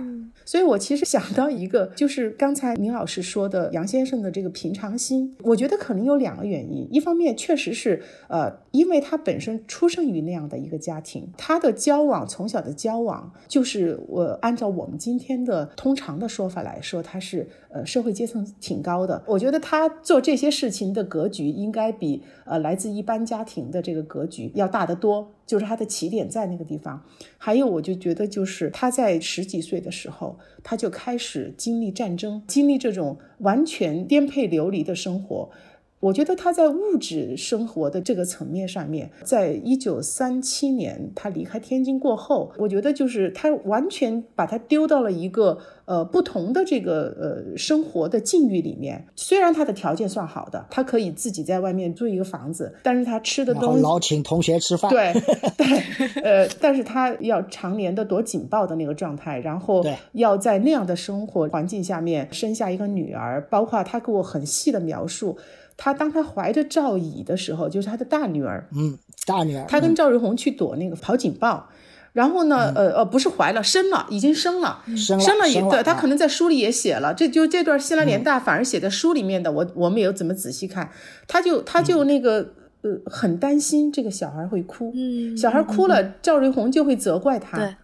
[SPEAKER 6] 所以，我其实想到一个，就是刚才明老师说的杨先生的这个平常心。我觉得可能有两个原因，一方面确实是，呃，因为他本身出生于那样的一个家庭，他的交往从小的交往，就是我按照我们今天的通常的说法来说，他是呃社会阶层挺高的。我觉得他做这些事情的格局，应该比呃来自一般家庭的这个格局要大得多。就是他的起点在那个地方，还有我就觉得，就是他在十几岁的时候，他就开始经历战争，经历这种完全颠沛流离的生活。我觉得他在物质生活的这个层面上面，在一九三七年他离开天津过后，我觉得就是他完全把他丢到了一个呃不同的这个呃生活的境遇里面。虽然他的条件算好的，他可以自己在外面租一个房子，但是他吃的东西
[SPEAKER 5] 老请同学吃饭，
[SPEAKER 6] 对对，呃，但是他要常年的躲警报的那个状态，然后要在那样的生活环境下面生下一个女儿，包括他给我很细的描述。他当他怀着赵乙的时候，就是他的大女儿，
[SPEAKER 5] 嗯，大女儿，
[SPEAKER 6] 他跟赵瑞红去躲那个跑警报，然后呢，呃呃，不是怀了，生了，已经生了，
[SPEAKER 5] 生了，
[SPEAKER 6] 生
[SPEAKER 5] 了，
[SPEAKER 6] 对，他可能在书里也写了，这就这段西兰联大反而写在书里面的，我我没有怎么仔细看，他就他就那个呃很担心这个小孩会哭，
[SPEAKER 7] 嗯，
[SPEAKER 6] 小孩哭了，赵瑞红就会责怪他，
[SPEAKER 7] 对。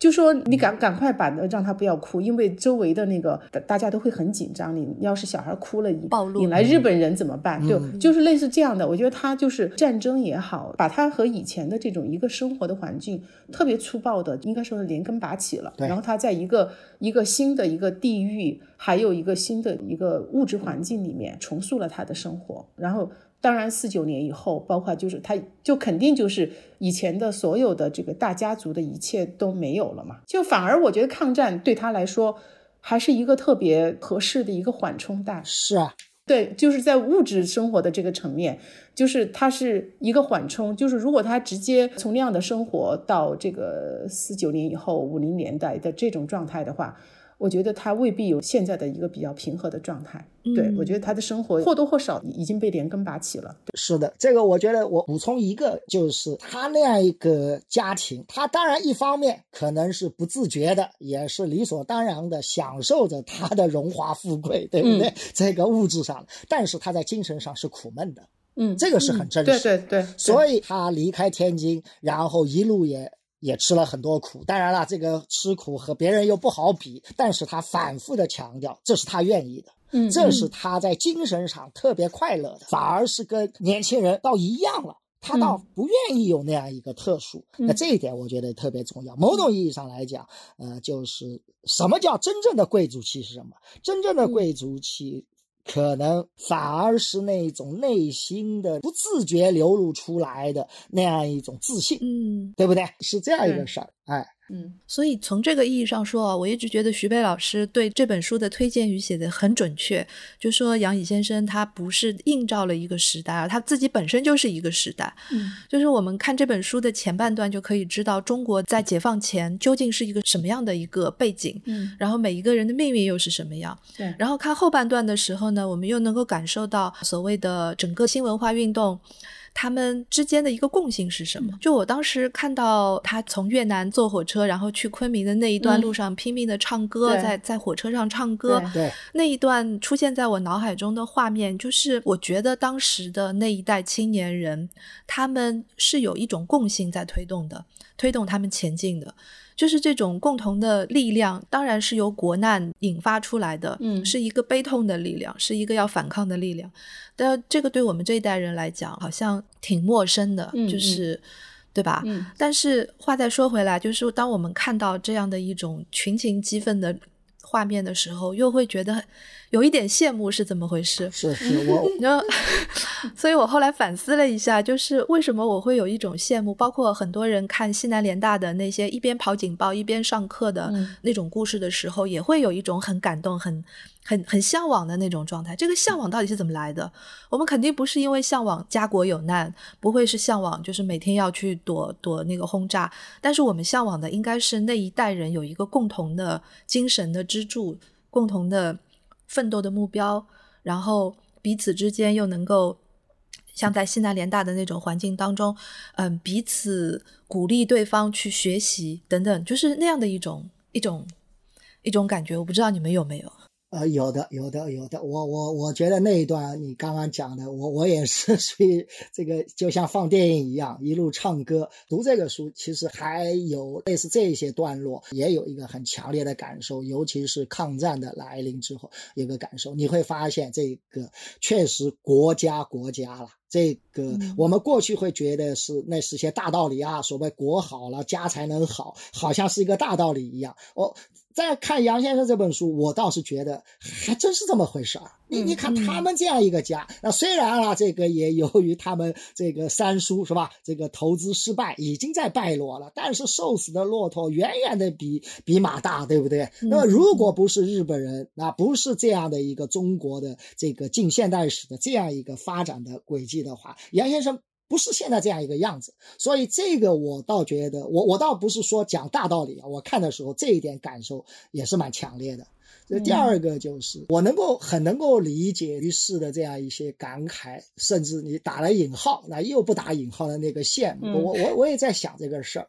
[SPEAKER 6] 就说你赶赶快把让他不要哭，因为周围的那个大家都会很紧张。你要是小孩哭了，
[SPEAKER 4] 暴露
[SPEAKER 6] 引来日本人怎么办？对，就是类似这样的。我觉得他就是战争也好，把他和以前的这种一个生活的环境特别粗暴的，应该说是连根拔起了。然后他在一个一个新的一个地域，还有一个新的一个物质环境里面重塑了他的生活，然后。当然，四九年以后，包括就是他，就肯定就是以前的所有的这个大家族的一切都没有了嘛。就反而我觉得抗战对他来说还是一个特别合适的一个缓冲带。
[SPEAKER 5] 是啊，
[SPEAKER 6] 对，就是在物质生活的这个层面，就是它是一个缓冲。就是如果他直接从那样的生活到这个四九年以后五零年代的这种状态的话。我觉得他未必有现在的一个比较平和的状态。对我觉得他的生活或多或少已经被连根拔起了。
[SPEAKER 5] 是的，这个我觉得我补充一个，就是他那样一个家庭，他当然一方面可能是不自觉的，也是理所当然的享受着他的荣华富贵，对不对？这个物质上，但是他在精神上是苦闷的。
[SPEAKER 6] 嗯，
[SPEAKER 5] 这个是很真
[SPEAKER 6] 实。对对对。
[SPEAKER 5] 所以他离开天津，然后一路也。也吃了很多苦，当然了，这个吃苦和别人又不好比，但是他反复的强调，这是他愿意的，
[SPEAKER 6] 嗯，
[SPEAKER 5] 这是他在精神上特别快乐的，反而是跟年轻人倒一样了，他倒不愿意有那样一个特殊，那这一点我觉得特别重要。某种意义上来讲，呃，就是什么叫真正的贵族气是什么？真正的贵族气。可能反而是那种内心的不自觉流露出来的那样一种自信，
[SPEAKER 4] 嗯，
[SPEAKER 5] 对不对？是这样一个事儿，哎。
[SPEAKER 4] 嗯，所以从这个意义上说啊，我一直觉得徐悲老师对这本书的推荐语写的很准确。就说杨乙先生他不是映照了一个时代，而他自己本身就是一个时代。
[SPEAKER 6] 嗯，
[SPEAKER 4] 就是我们看这本书的前半段就可以知道中国在解放前究竟是一个什么样的一个背景。
[SPEAKER 6] 嗯，
[SPEAKER 4] 然后每一个人的命运又是什么样？
[SPEAKER 6] 对。
[SPEAKER 4] 然后看后半段的时候呢，我们又能够感受到所谓的整个新文化运动。他们之间的一个共性是什么？就我当时看到他从越南坐火车，然后去昆明的那一段路上拼命的唱歌，在在火车上唱歌，
[SPEAKER 5] 对
[SPEAKER 4] 那一段出现在我脑海中的画面，就是我觉得当时的那一代青年人，他们是有一种共性在推动的，推动他们前进的。就是这种共同的力量，当然是由国难引发出来的，
[SPEAKER 6] 嗯，
[SPEAKER 4] 是一个悲痛的力量，是一个要反抗的力量。但这个对我们这一代人来讲，好像挺陌生的，就是，对吧？
[SPEAKER 6] 嗯。
[SPEAKER 4] 但是话再说回来，就是当我们看到这样的一种群情激愤的。画面的时候，又会觉得有一点羡慕，是怎么回事？
[SPEAKER 5] 是是，我
[SPEAKER 4] 然后，所以我后来反思了一下，就是为什么我会有一种羡慕？包括很多人看西南联大的那些一边跑警报一边上课的那种故事的时候，也会有一种很感动、很很很向往的那种状态。这个向往到底是怎么来的？我们肯定不是因为向往家国有难，不会是向往就是每天要去躲躲那个轰炸，但是我们向往的应该是那一代人有一个共同的精神的支。支柱共同的奋斗的目标，然后彼此之间又能够像在西南联大的那种环境当中，嗯，彼此鼓励对方去学习等等，就是那样的一种一种一种感觉。我不知道你们有没有。
[SPEAKER 5] 呃，有的，有的，有的。我我我觉得那一段你刚刚讲的，我我也是 属于这个，就像放电影一样，一路唱歌。读这个书，其实还有类似这些段落，也有一个很强烈的感受，尤其是抗战的来临之后，有个感受，你会发现这个确实国家国家了。这个我们过去会觉得是那是些大道理啊，所谓国好了，家才能好，好像是一个大道理一样。我。再看杨先生这本书，我倒是觉得还真是这么回事儿。你你看他们这样一个家，那虽然啊，这个也由于他们这个三叔是吧，这个投资失败，已经在败落了，但是瘦死的骆驼远远的比比马大，对不对？那么如果不是日本人，那不是这样的一个中国的这个近现代史的这样一个发展的轨迹的话，杨先生。不是现在这样一个样子，所以这个我倒觉得，我我倒不是说讲大道理啊，我看的时候这一点感受也是蛮强烈的。这第二个就是我能够很能够理解于适的这样一些感慨，甚至你打了引号，那又不打引号的那个羡慕，我我我也在想这个事儿，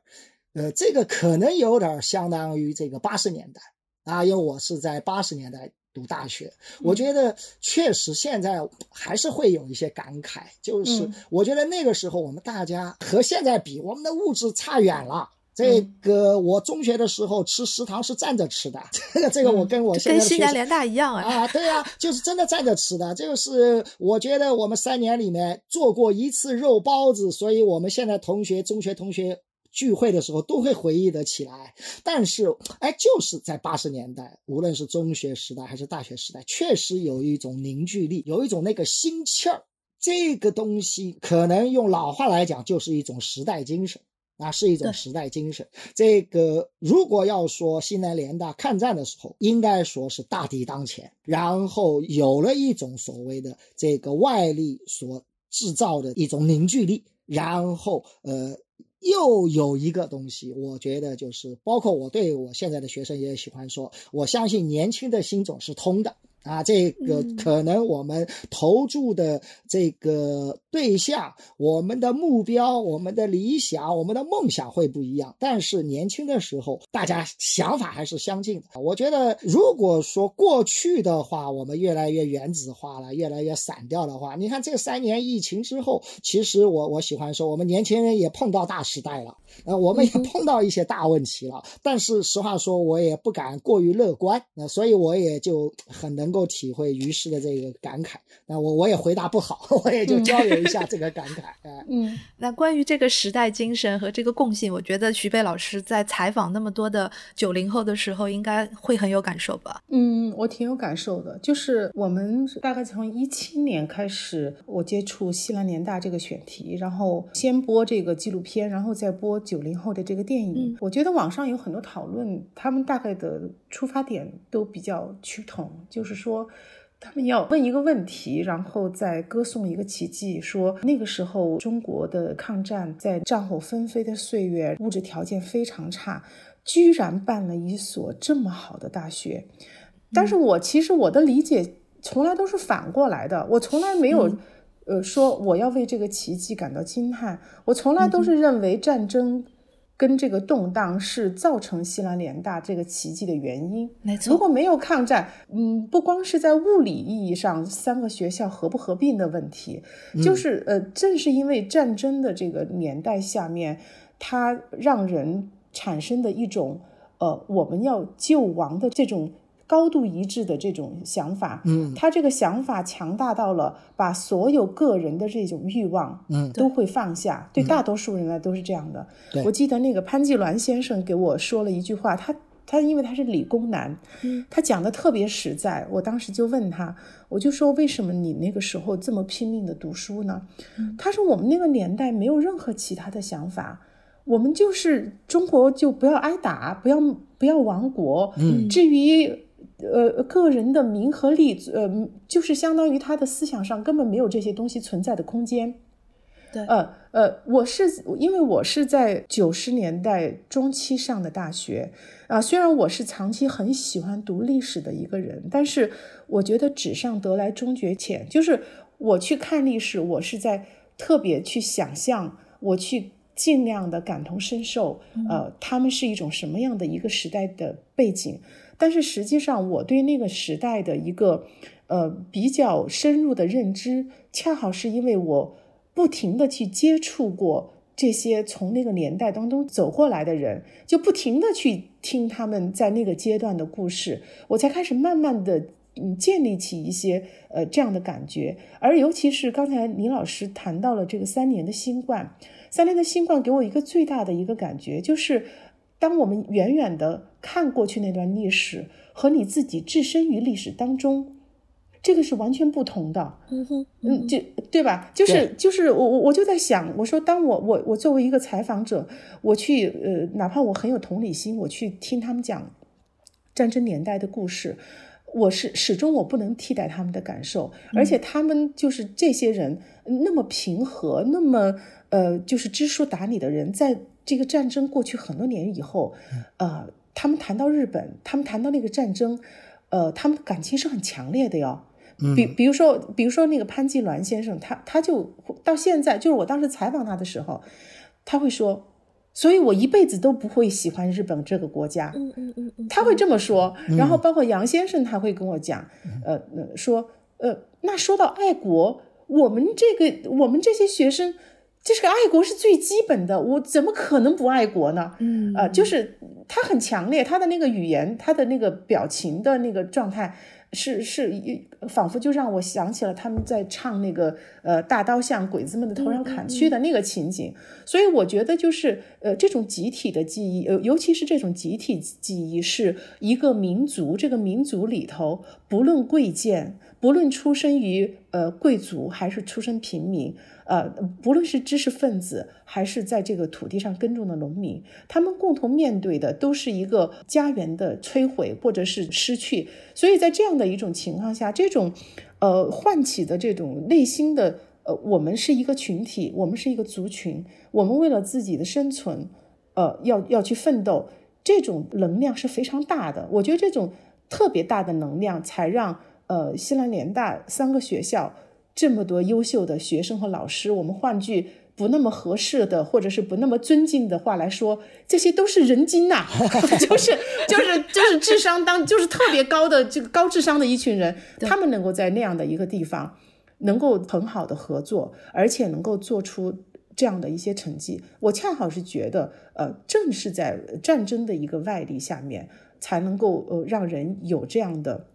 [SPEAKER 5] 呃，这个可能有点相当于这个八十年代啊，因为我是在八十年代。读大学，我觉得确实现在还是会有一些感慨，就是我觉得那个时候我们大家和现在比，我们的物质差远了。这个我中学的时候吃食堂是站着吃的，这 个这个我跟我现在
[SPEAKER 4] 跟西南联大一样啊
[SPEAKER 5] 啊，对啊，就是真的站着吃的。这个是我觉得我们三年里面做过一次肉包子，所以我们现在同学中学同学。聚会的时候都会回忆得起来，但是，哎，就是在八十年代，无论是中学时代还是大学时代，确实有一种凝聚力，有一种那个心气儿。这个东西可能用老话来讲，就是一种时代精神啊，是一种时代精神。这个如果要说西南联大抗战的时候，应该说是大敌当前，然后有了一种所谓的这个外力所制造的一种凝聚力，然后呃。又有一个东西，我觉得就是，包括我对我现在的学生也喜欢说，我相信年轻的心总是通的。啊，这个可能我们投注的这个对象、我们的目标、我们的理想、我们的梦想会不一样，但是年轻的时候大家想法还是相近的。我觉得，如果说过去的话，我们越来越原子化了，越来越散掉的话，你看这三年疫情之后，其实我我喜欢说，我们年轻人也碰到大时代了，呃，我们也碰到一些大问题了。但是实话说，我也不敢过于乐观，那所以我也就很能。能够体会于适的这个感慨，那我我也回答不好，我也就交流一下这个感慨。
[SPEAKER 4] 嗯，那关于这个时代精神和这个共性，我觉得徐贝老师在采访那么多的九零后的时候，应该会很有感受吧？
[SPEAKER 6] 嗯，我挺有感受的。就是我们大概从一七年开始，我接触西南联大这个选题，然后先播这个纪录片，然后再播九零后的这个电影。我觉得网上有很多讨论，他们大概的出发点都比较趋同，就是。说他们要问一个问题，然后再歌颂一个奇迹。说那个时候中国的抗战在战火纷飞的岁月，物质条件非常差，居然办了一所这么好的大学。但是我其实我的理解从来都是反过来的，我从来没有呃说我要为这个奇迹感到惊叹，我从来都是认为战争。跟这个动荡是造成西南联大这个奇迹的原因。
[SPEAKER 4] 没错，
[SPEAKER 6] 如果没有抗战，嗯，不光是在物理意义上三个学校合不合并的问题，就是呃，正是因为战争的这个年代下面，它让人产生的一种呃，我们要救亡的这种。高度一致的这种想法，
[SPEAKER 5] 嗯，
[SPEAKER 6] 他这个想法强大到了，把所有个人的这种欲望，
[SPEAKER 5] 嗯，
[SPEAKER 6] 都会放下。对大多数人来都是这样的。我记得那个潘季鸾先生给我说了一句话，他他因为他是理工男，他讲的特别实在。我当时就问他，我就说为什么你那个时候这么拼命的读书呢？他说我们那个年代没有任何其他的想法，我们就是中国就不要挨打，不要不要亡国。
[SPEAKER 5] 嗯，
[SPEAKER 6] 至于。呃，个人的名和利，呃，就是相当于他的思想上根本没有这些东西存在的空间。
[SPEAKER 4] 对，
[SPEAKER 6] 呃呃，我是因为我是在九十年代中期上的大学啊，虽然我是长期很喜欢读历史的一个人，但是我觉得纸上得来终觉浅，就是我去看历史，我是在特别去想象，我去尽量的感同身受，呃，他们是一种什么样的一个时代的背景。但是实际上，我对那个时代的一个，呃，比较深入的认知，恰好是因为我不停的去接触过这些从那个年代当中走过来的人，就不停的去听他们在那个阶段的故事，我才开始慢慢的嗯建立起一些呃这样的感觉。而尤其是刚才李老师谈到了这个三年的新冠，三年的新冠给我一个最大的一个感觉就是。当我们远远的看过去那段历史，和你自己置身于历史当中，这个是完全不同的。
[SPEAKER 4] 嗯哼，
[SPEAKER 6] 嗯，就对吧？就是就是我我我就在想，我说当我我我作为一个采访者，我去呃，哪怕我很有同理心，我去听他们讲战争年代的故事，我是始终我不能替代他们的感受，而且他们就是这些人那么平和，那么呃，就是知书达理的人，在。这个战争过去很多年以后，呃，他们谈到日本，他们谈到那个战争，呃，他们的感情是很强烈的哟。比比如说，比如说那个潘季銮先生，他他就到现在，就是我当时采访他的时候，他会说，所以我一辈子都不会喜欢日本这个国家。
[SPEAKER 4] 嗯嗯嗯嗯，
[SPEAKER 6] 他会这么说。然后包括杨先生，他会跟我讲，呃，说，呃，那说到爱国，我们这个我们这些学生。这是个爱国是最基本的，我怎么可能不爱国呢？
[SPEAKER 4] 嗯，
[SPEAKER 6] 呃，就是他很强烈，他的那个语言，他的那个表情的那个状态。是是，仿佛就让我想起了他们在唱那个呃大刀向鬼子们的头上砍去的那个情景，所以我觉得就是呃这种集体的记忆，呃尤其是这种集体记忆，是一个民族这个民族里头，不论贵贱，不论出身于呃贵族还是出身平民。呃，不论是知识分子，还是在这个土地上耕种的农民，他们共同面对的都是一个家园的摧毁或者是失去。所以在这样的一种情况下，这种，呃，唤起的这种内心的，呃，我们是一个群体，我们是一个族群，我们为了自己的生存，呃，要要去奋斗，这种能量是非常大的。我觉得这种特别大的能量，才让呃西南联大三个学校。这么多优秀的学生和老师，我们换句不那么合适的，或者是不那么尊敬的话来说，这些都是人精呐，就是就是就是智商当就是特别高的这个高智商的一群人，他们能够在那样的一个地方，能够很好的合作，而且能够做出这样的一些成绩，我恰好是觉得，呃，正是在战争的一个外力下面，才能够呃让人有这样的。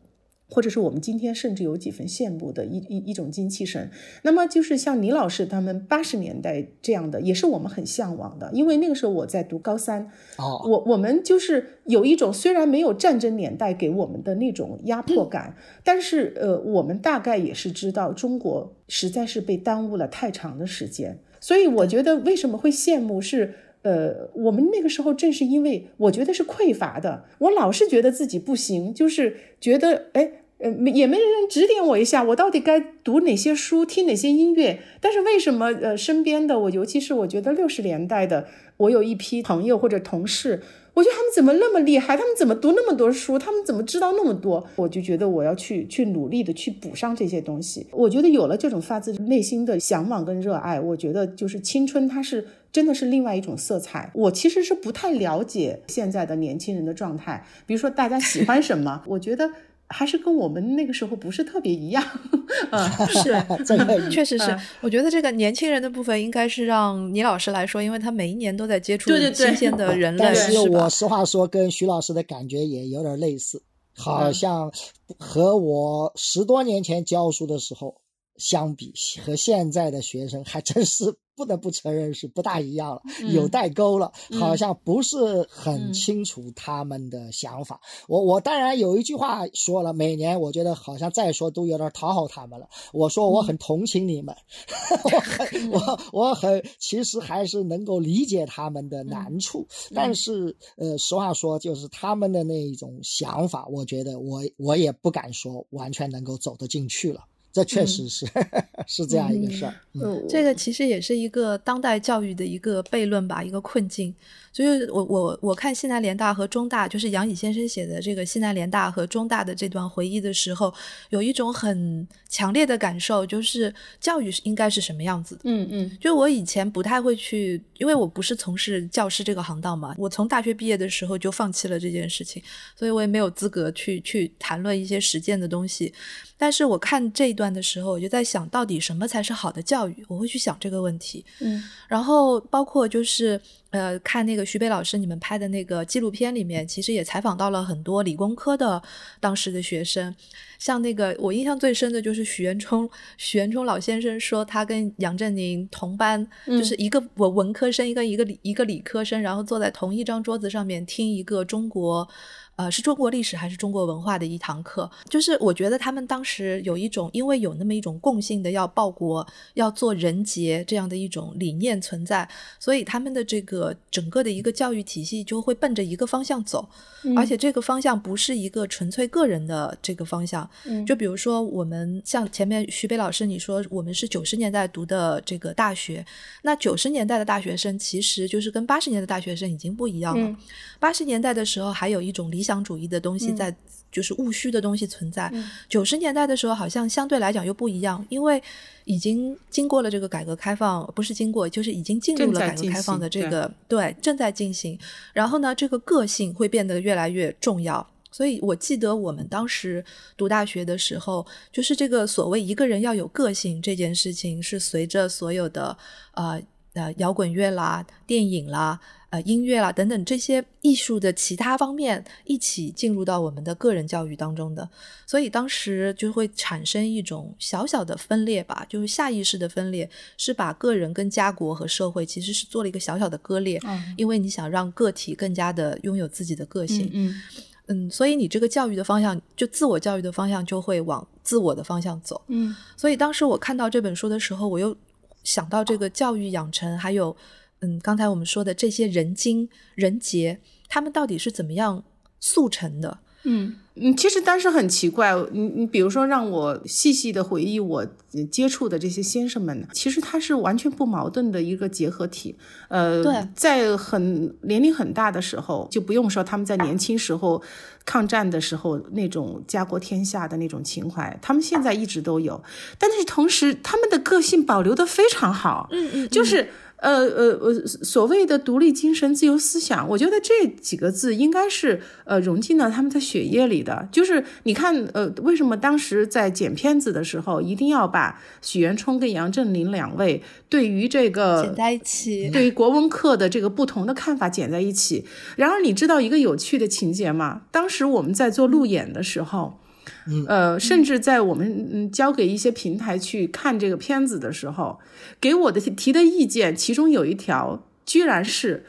[SPEAKER 6] 或者是我们今天甚至有几分羡慕的一一一种精气神，那么就是像倪老师他们八十年代这样的，也是我们很向往的。因为那个时候我在读高三，
[SPEAKER 5] 哦，
[SPEAKER 6] 我我们就是有一种虽然没有战争年代给我们的那种压迫感，但是呃，我们大概也是知道中国实在是被耽误了太长的时间，所以我觉得为什么会羡慕是。呃，我们那个时候正是因为我觉得是匮乏的，我老是觉得自己不行，就是觉得哎，呃，也没人指点我一下，我到底该读哪些书，听哪些音乐。但是为什么呃，身边的我，尤其是我觉得六十年代的，我有一批朋友或者同事。我觉得他们怎么那么厉害？他们怎么读那么多书？他们怎么知道那么多？我就觉得我要去去努力的去补上这些东西。我觉得有了这种发自内心的向往跟热爱，我觉得就是青春，它是真的是另外一种色彩。我其实是不太了解现在的年轻人的状态，比如说大家喜欢什么，我觉得。还是跟我们那个时候不是特别一样，
[SPEAKER 4] 嗯 是，确实是。我觉得这个年轻人的部分应该是让倪老师来说，因为他每一年都在接触新鲜的人类。
[SPEAKER 5] 但是我实话说，跟徐老师的感觉也有点类似，好像和我十多年前教书的时候相比，和现在的学生还真是。不得不承认是不大一样了，有代沟了，好像不是很清楚他们的想法。我我当然有一句话说了，每年我觉得好像再说都有点讨好他们了。我说我很同情你们，我很 我我很其实还是能够理解他们的难处，但是呃，实话说就是他们的那一种想法，我觉得我我也不敢说完全能够走得进去了。这确实是 是这样一个事儿。
[SPEAKER 4] 嗯，这个其实也是一个当代教育的一个悖论吧，一个困境。所以，我我我看西南联大和中大，就是杨乙先生写的这个西南联大和中大的这段回忆的时候，有一种很强烈的感受，就是教育是应该是什么样子的。
[SPEAKER 6] 嗯嗯，
[SPEAKER 4] 就我以前不太会去，因为我不是从事教师这个行当嘛，我从大学毕业的时候就放弃了这件事情，所以我也没有资格去去谈论一些实践的东西。但是我看这一段的时候，我就在想到底什么才是好的教育？我会去想这个问题。
[SPEAKER 6] 嗯，
[SPEAKER 4] 然后包括就是。呃，看那个徐北老师你们拍的那个纪录片里面，其实也采访到了很多理工科的当时的学生，像那个我印象最深的就是许渊冲，许渊冲老先生说他跟杨振宁同班，就是一个文文科生，一个一个理一个理科生，然后坐在同一张桌子上面听一个中国。呃，是中国历史还是中国文化的一堂课？就是我觉得他们当时有一种，因为有那么一种共性的要报国、要做人杰这样的一种理念存在，所以他们的这个整个的一个教育体系就会奔着一个方向走，而且这个方向不是一个纯粹个人的这个方向。就比如说我们像前面徐北老师你说，我们是九十年代读的这个大学，那九十年代的大学生其实就是跟八十年代的大学生已经不一样了。八十年代的时候还有一种理。想主义的东西在，就是务虚的东西存在。九十年代的时候，好像相对来讲又不一样，因为已经经过了这个改革开放，不是经过，就是已经进入了改革开放的这个对正在进行。然后呢，这个个性会变得越来越重要。所以我记得我们当时读大学的时候，就是这个所谓一个人要有个性这件事情，是随着所有的呃。呃摇滚乐啦、电影啦。呃，音乐啦等等这些艺术的其他方面一起进入到我们的个人教育当中的，所以当时就会产生一种小小的分裂吧，就是下意识的分裂，是把个人跟家国和社会其实是做了一个小小的割裂，因为你想让个体更加的拥有自己的个性，
[SPEAKER 6] 嗯
[SPEAKER 4] 嗯，所以你这个教育的方向，就自我教育的方向就会往自我的方向走，
[SPEAKER 6] 嗯，
[SPEAKER 4] 所以当时我看到这本书的时候，我又想到这个教育养成还有。嗯，刚才我们说的这些人精人杰，他们到底是怎么样速成的？
[SPEAKER 6] 嗯嗯，其实当时很奇怪，你你比如说让我细细的回忆我接触的这些先生们，其实他是完全不矛盾的一个结合体。呃，
[SPEAKER 4] 对，
[SPEAKER 6] 在很年龄很大的时候，就不用说他们在年轻时候抗战的时候那种家国天下的那种情怀，他们现在一直都有，但是同时他们的个性保留的非常好。
[SPEAKER 4] 嗯嗯，
[SPEAKER 6] 就是。呃呃呃，所谓的独立精神、自由思想，我觉得这几个字应该是呃融进了他们的血液里的。就是你看，呃，为什么当时在剪片子的时候，一定要把许渊冲跟杨振宁两位对于这个
[SPEAKER 4] 剪在一起，
[SPEAKER 6] 对于国文课的这个不同的看法剪在一起？然而，你知道一个有趣的情节吗？当时我们在做路演的时候。呃，甚至在我们交给一些平台去看这个片子的时候，给我的提的意见，其中有一条居然是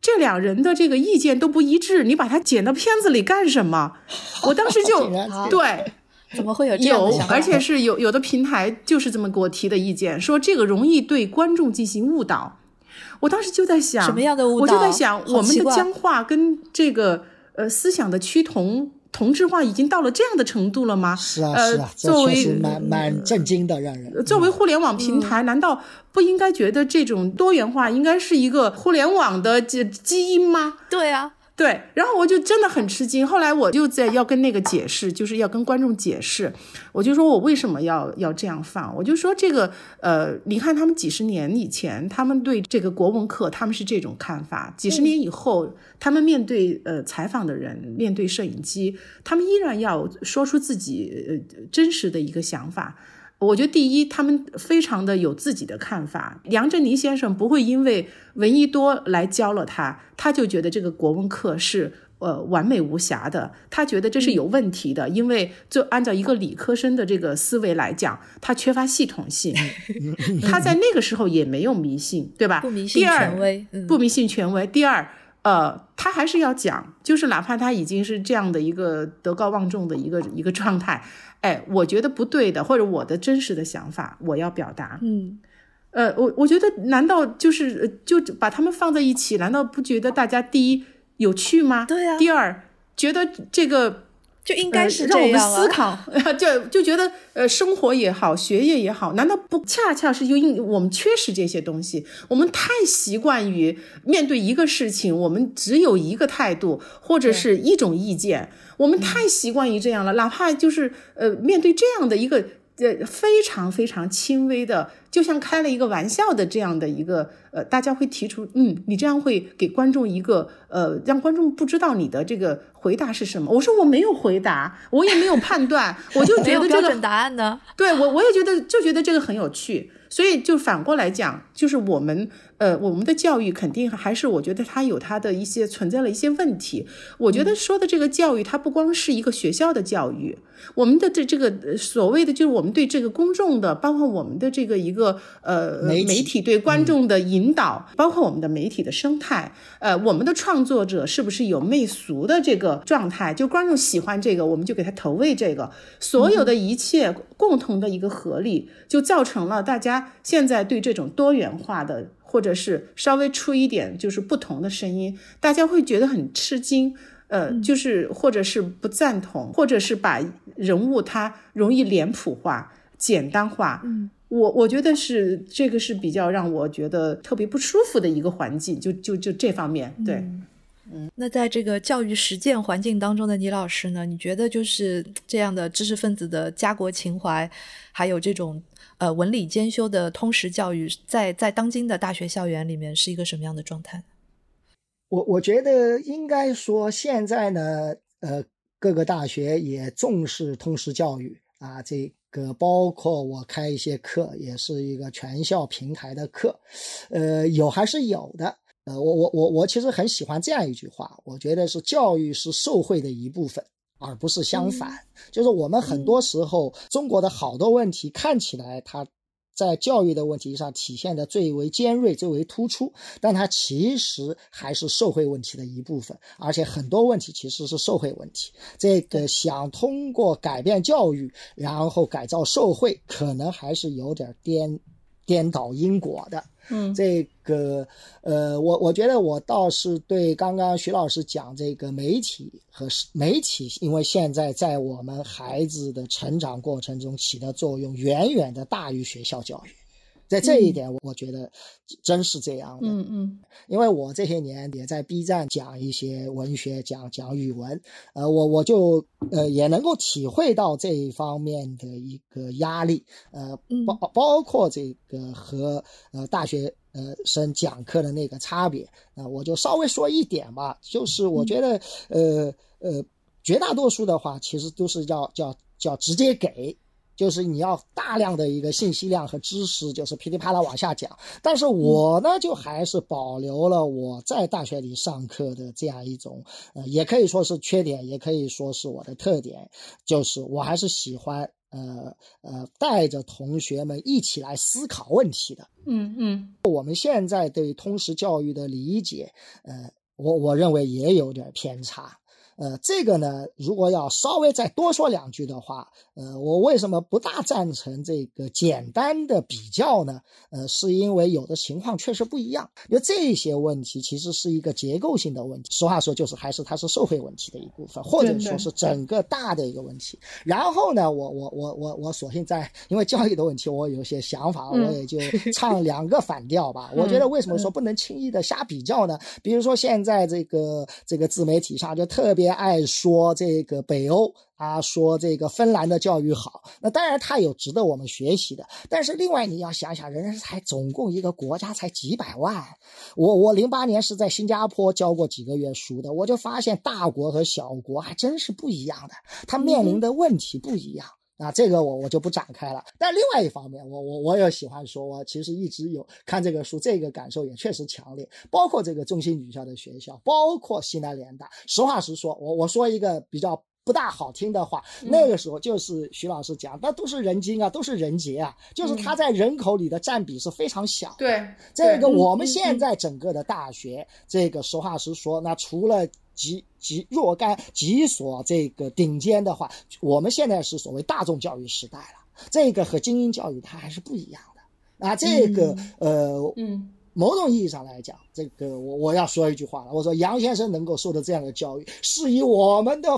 [SPEAKER 6] 这两人的这个意见都不一致，你把它剪到片子里干什么？我当时就对，
[SPEAKER 4] 怎么会有这
[SPEAKER 6] 有，而且是有有的平台就是这么给我提的意见，说这个容易对观众进行误导。我当时就在想，
[SPEAKER 4] 什么样的误导？
[SPEAKER 6] 我就在想，我们的僵化跟这个呃思想的趋同。同质化已经到了这样的程度了吗？
[SPEAKER 5] 是啊，是啊，
[SPEAKER 6] 作为
[SPEAKER 5] 蛮蛮震惊的，让人。
[SPEAKER 6] 作为互联网平台，难道不应该觉得这种多元化应该是一个互联网的基基因吗？
[SPEAKER 4] 对啊。
[SPEAKER 6] 对，然后我就真的很吃惊。后来我就在要跟那个解释，就是要跟观众解释，我就说我为什么要要这样放。我就说这个，呃，你看他们几十年以前，他们对这个国文课他们是这种看法；几十年以后，他们面对呃采访的人，面对摄影机，他们依然要说出自己呃真实的一个想法。我觉得第一，他们非常的有自己的看法。梁振宁先生不会因为闻一多来教了他，他就觉得这个国文课是呃完美无瑕的。他觉得这是有问题的，因为就按照一个理科生的这个思维来讲，他缺乏系统性。他在那个时候也没有迷信，对吧？
[SPEAKER 4] 不迷信权威，
[SPEAKER 6] 不迷信权威。第二。呃，他还是要讲，就是哪怕他已经是这样的一个德高望重的一个一个状态，哎，我觉得不对的，或者我的真实的想法，我要表达。
[SPEAKER 4] 嗯，
[SPEAKER 6] 呃，我我觉得，难道就是就把他们放在一起，难道不觉得大家第一有趣吗？
[SPEAKER 4] 对呀。
[SPEAKER 6] 第二，觉得这个。
[SPEAKER 4] 就应该是
[SPEAKER 6] 让我们思考，就就觉得呃，生活也好，学业也好，难道不恰恰是就因我们缺失这些东西？我们太习惯于面对一个事情，我们只有一个态度或者是一种意见，我们太习惯于这样了。哪怕就是呃，面对这样的一个呃非常非常轻微的。就像开了一个玩笑的这样的一个，呃，大家会提出，嗯，你这样会给观众一个，呃，让观众不知道你的这个回答是什么。我说我没有回答，我也没有判断，我就觉得这个
[SPEAKER 4] 答案呢，
[SPEAKER 6] 对我我也觉得就觉得这个很有趣，所以就反过来讲，就是我们。呃，我们的教育肯定还是，我觉得它有它的一些存在了一些问题。我觉得说的这个教育，它不光是一个学校的教育，我们的这这个所谓的就是我们对这个公众的，包括我们的这个一个呃媒体对观众的引导，包括我们的媒体的生态，呃，我们的创作者是不是有媚俗的这个状态？就观众喜欢这个，我们就给他投喂这个，所有的一切共同的一个合力，就造成了大家现在对这种多元化的。或者是稍微出一点就是不同的声音，大家会觉得很吃惊，呃，就是或者是不赞同，或者是把人物他容易脸谱化、简单化。
[SPEAKER 4] 嗯，
[SPEAKER 6] 我我觉得是这个是比较让我觉得特别不舒服的一个环境，就就就这方面。对，
[SPEAKER 4] 嗯，那在这个教育实践环境当中的倪老师呢，你觉得就是这样的知识分子的家国情怀，还有这种。呃，文理兼修的通识教育，在在当今的大学校园里面是一个什么样的状态？
[SPEAKER 5] 我我觉得应该说，现在呢，呃，各个大学也重视通识教育啊，这个包括我开一些课，也是一个全校平台的课，呃，有还是有的。呃，我我我我其实很喜欢这样一句话，我觉得是教育是社会的一部分，而不是相反。就是我们很多时候中国的好多问题看起来它。在教育的问题上体现的最为尖锐、最为突出，但它其实还是社会问题的一部分，而且很多问题其实是社会问题。这个想通过改变教育，然后改造社会，可能还是有点颠颠倒因果的。
[SPEAKER 6] 嗯，
[SPEAKER 5] 这个呃，我我觉得我倒是对刚刚徐老师讲这个媒体和媒体，因为现在在我们孩子的成长过程中起的作用远远的大于学校教育。在这一点，我觉得真是这样的。
[SPEAKER 6] 嗯嗯，
[SPEAKER 5] 因为我这些年也在 B 站讲一些文学，讲讲语文，呃，我我就呃也能够体会到这一方面的一个压力，呃，包包括这个和呃大学呃生讲课的那个差别。那我就稍微说一点吧，就是我觉得呃呃绝大多数的话，其实都是叫叫叫直接给。就是你要大量的一个信息量和知识，就是噼里啪啦往下讲。但是我呢，就还是保留了我在大学里上课的这样一种，呃，也可以说是缺点，也可以说是我的特点，就是我还是喜欢，呃呃，带着同学们一起来思考问题的。
[SPEAKER 6] 嗯嗯，
[SPEAKER 5] 我们现在对通识教育的理解，呃，我我认为也有点偏差。呃，这个呢，如果要稍微再多说两句的话，呃，我为什么不大赞成这个简单的比较呢？呃，是因为有的情况确实不一样，因为这些问题其实是一个结构性的问题。实话说，就是还是它是社会问题的一部分，或者说是整个大的一个问题。然后呢，我我我我我索性在因为教育的问题，我有些想法，我也就 唱两个反调吧。我觉得为什么说不能轻易的瞎比较呢？比如说现在这个这个自媒体上就特别。别爱说这个北欧啊，说这个芬兰的教育好，那当然它有值得我们学习的。但是另外你要想想，人才总共一个国家才几百万，我我零八年是在新加坡教过几个月书的，我就发现大国和小国还真是不一样的，它面临的问题不一样。啊，这个我我就不展开了。但另外一方面，我我我也喜欢说，我其实一直有看这个书，这个感受也确实强烈。包括这个中心女校的学校，包括西南联大。实话实说，我我说一个比较不大好听的话，那个时候就是徐老师讲，那都是人精啊，都是人杰啊，就是他在人口里的占比是非常小。
[SPEAKER 6] 对，
[SPEAKER 5] 这个我们现在整个的大学，这个实话实说，那除了。几几若干几所这个顶尖的话，我们现在是所谓大众教育时代了。这个和精英教育它还是不一样的。啊，这个呃，
[SPEAKER 6] 嗯，
[SPEAKER 5] 某种意义上来讲，这个我我要说一句话了，我说杨先生能够受到这样的教育，是以我们的。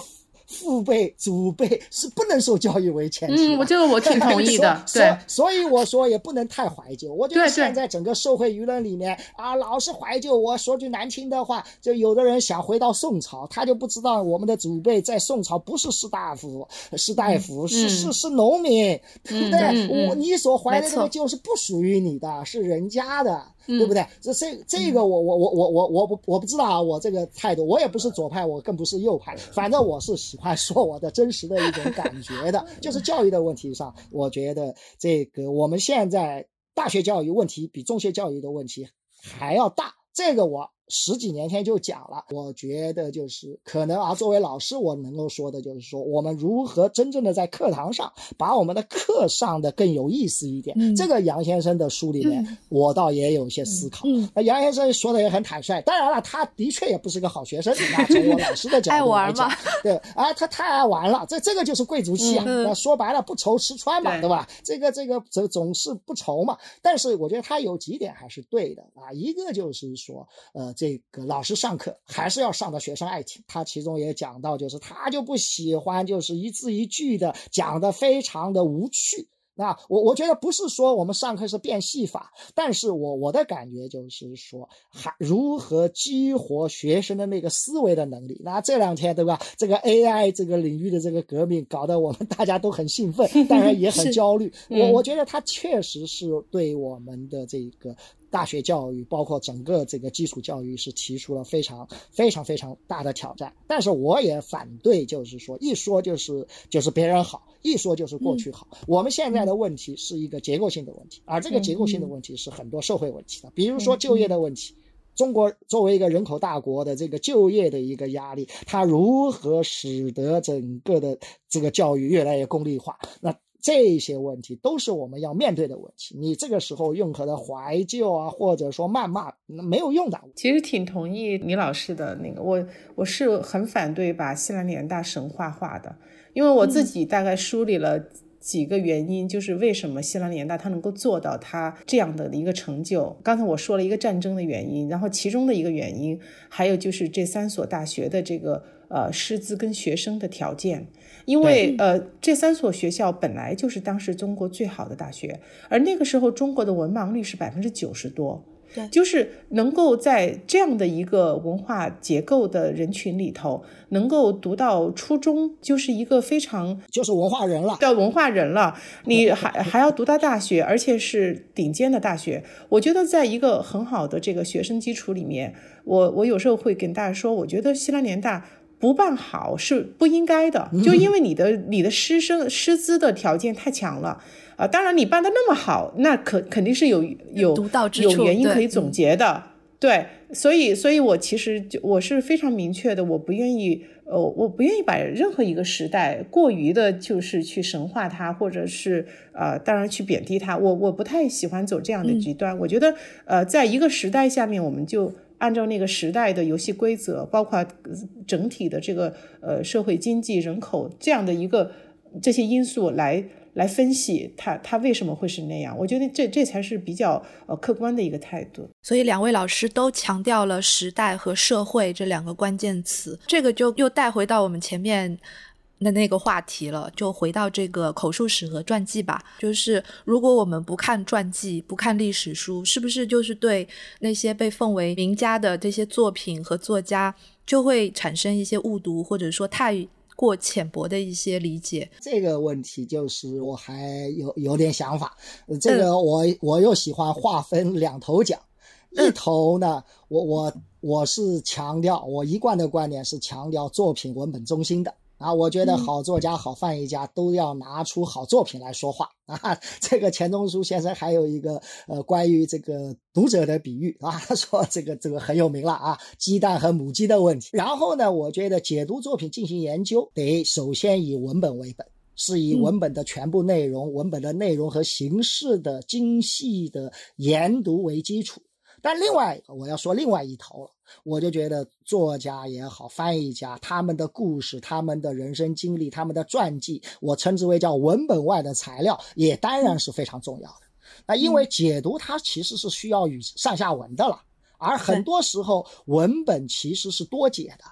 [SPEAKER 5] 父辈、祖辈是不能受教育为前提
[SPEAKER 6] 的。嗯，这个我挺同意的。对，
[SPEAKER 5] 所以我说也不能太怀旧。我觉得现在整个社会舆论里面啊，老是怀旧。我说句难听的话，就有的人想回到宋朝，他就不知道我们的祖辈在宋朝不是士大夫，士大夫是是是农民，对不对？我你所怀的这个旧是不属于你的，是人家的。对不对？这这这个我我我我我我不我不知道啊，我这个态度，我也不是左派，我更不是右派，反正我是喜欢说我的真实的一种感觉的，就是教育的问题上，我觉得这个我们现在大学教育问题比中学教育的问题还要大，这个我。十几年前就讲了，我觉得就是可能啊，作为老师，我能够说的就是说，我们如何真正的在课堂上把我们的课上的更有意思一点。这个杨先生的书里面，我倒也有一些思考。那杨先生说的也很坦率，当然了，他的确也不是个好学生。那从我老师的角度来讲，对啊，他太爱玩了，这这个就是贵族气啊。那说白了，不愁吃穿嘛，对吧？这个这个总总是不愁嘛。但是我觉得他有几点还是对的啊，一个就是说，呃。这个老师上课还是要上的学生爱听，他其中也讲到，就是他就不喜欢，就是一字一句的讲的非常的无趣。那我我觉得不是说我们上课是变戏法，但是我我的感觉就是说，还如何激活学生的那个思维的能力。那这两天对吧，这个 AI 这个领域的这个革命搞得我们大家都很兴奋，当然也很焦虑。我我觉得它确实是对我们的这个大学教育，包括整个这个基础教育，是提出了非常非常非常大的挑战。但是我也反对，就是说一说就是就是别人好，一说就是过去好。我们现在的问题是一个结构性的问题，而这个结构性的问题是很多社会问题的，比如说就业的问题。中国作为一个人口大国的这个就业的一个压力，它如何使得整个的这个教育越来越功利化？那这些问题都是我们要面对的问题。你这个时候用可的怀旧啊，或者说谩骂，那没有用的。
[SPEAKER 6] 其实挺同意李老师的那个，我我是很反对把西南联大神话化的，因为我自己大概梳理了几个原因，就是为什么西南联大它能够做到它这样的一个成就。刚才我说了一个战争的原因，然后其中的一个原因，还有就是这三所大学的这个呃师资跟学生的条件。因为呃，这三所学校本来就是当时中国最好的大学，而那个时候中国的文盲率是百分之九十多，
[SPEAKER 4] 对，
[SPEAKER 6] 就是能够在这样的一个文化结构的人群里头，能够读到初中，就是一个非常
[SPEAKER 5] 就是文化人了，
[SPEAKER 6] 叫文化人了。你还还要读到大学，而且是顶尖的大学。我觉得在一个很好的这个学生基础里面，我我有时候会跟大家说，我觉得西南联大。不办好是不应该的，就因为你的你的师生师资的条件太强了啊！当然你办的那么好，那肯肯定是有有有原因可以总结的，对。所以，所以我其实就我是非常明确的，我不愿意呃，我不愿意把任何一个时代过于的就是去神化它，或者是呃，当然去贬低它。我我不太喜欢走这样的极端。我觉得呃，在一个时代下面，我们就。按照那个时代的游戏规则，包括整体的这个呃社会经济、人口这样的一个这些因素来来分析它它为什么会是那样？我觉得这这才是比较呃客观的一个态度。
[SPEAKER 4] 所以两位老师都强调了时代和社会这两个关键词，这个就又带回到我们前面。的那个话题了，就回到这个口述史和传记吧。就是如果我们不看传记，不看历史书，是不是就是对那些被奉为名家的这些作品和作家，就会产生一些误读，或者说太过浅薄的一些理解？
[SPEAKER 5] 这个问题就是我还有有点想法。这个我我又喜欢划分两头讲，一头呢，我我我是强调，我一贯的观点是强调作品文本中心的。啊，我觉得好作家、好翻译家都要拿出好作品来说话啊。这个钱钟书先生还有一个呃关于这个读者的比喻啊，他 说这个这个很有名了啊，鸡蛋和母鸡的问题。然后呢，我觉得解读作品进行研究，得首先以文本为本，是以文本的全部内容、文本的内容和形式的精细的研读为基础。但另外，我要说另外一头了。我就觉得作家也好，翻译家他们的故事、他们的人生经历、他们的传记，我称之为叫文本外的材料，也当然是非常重要的。那因为解读它其实是需要与上下文的了，而很多时候文本其实是多解的。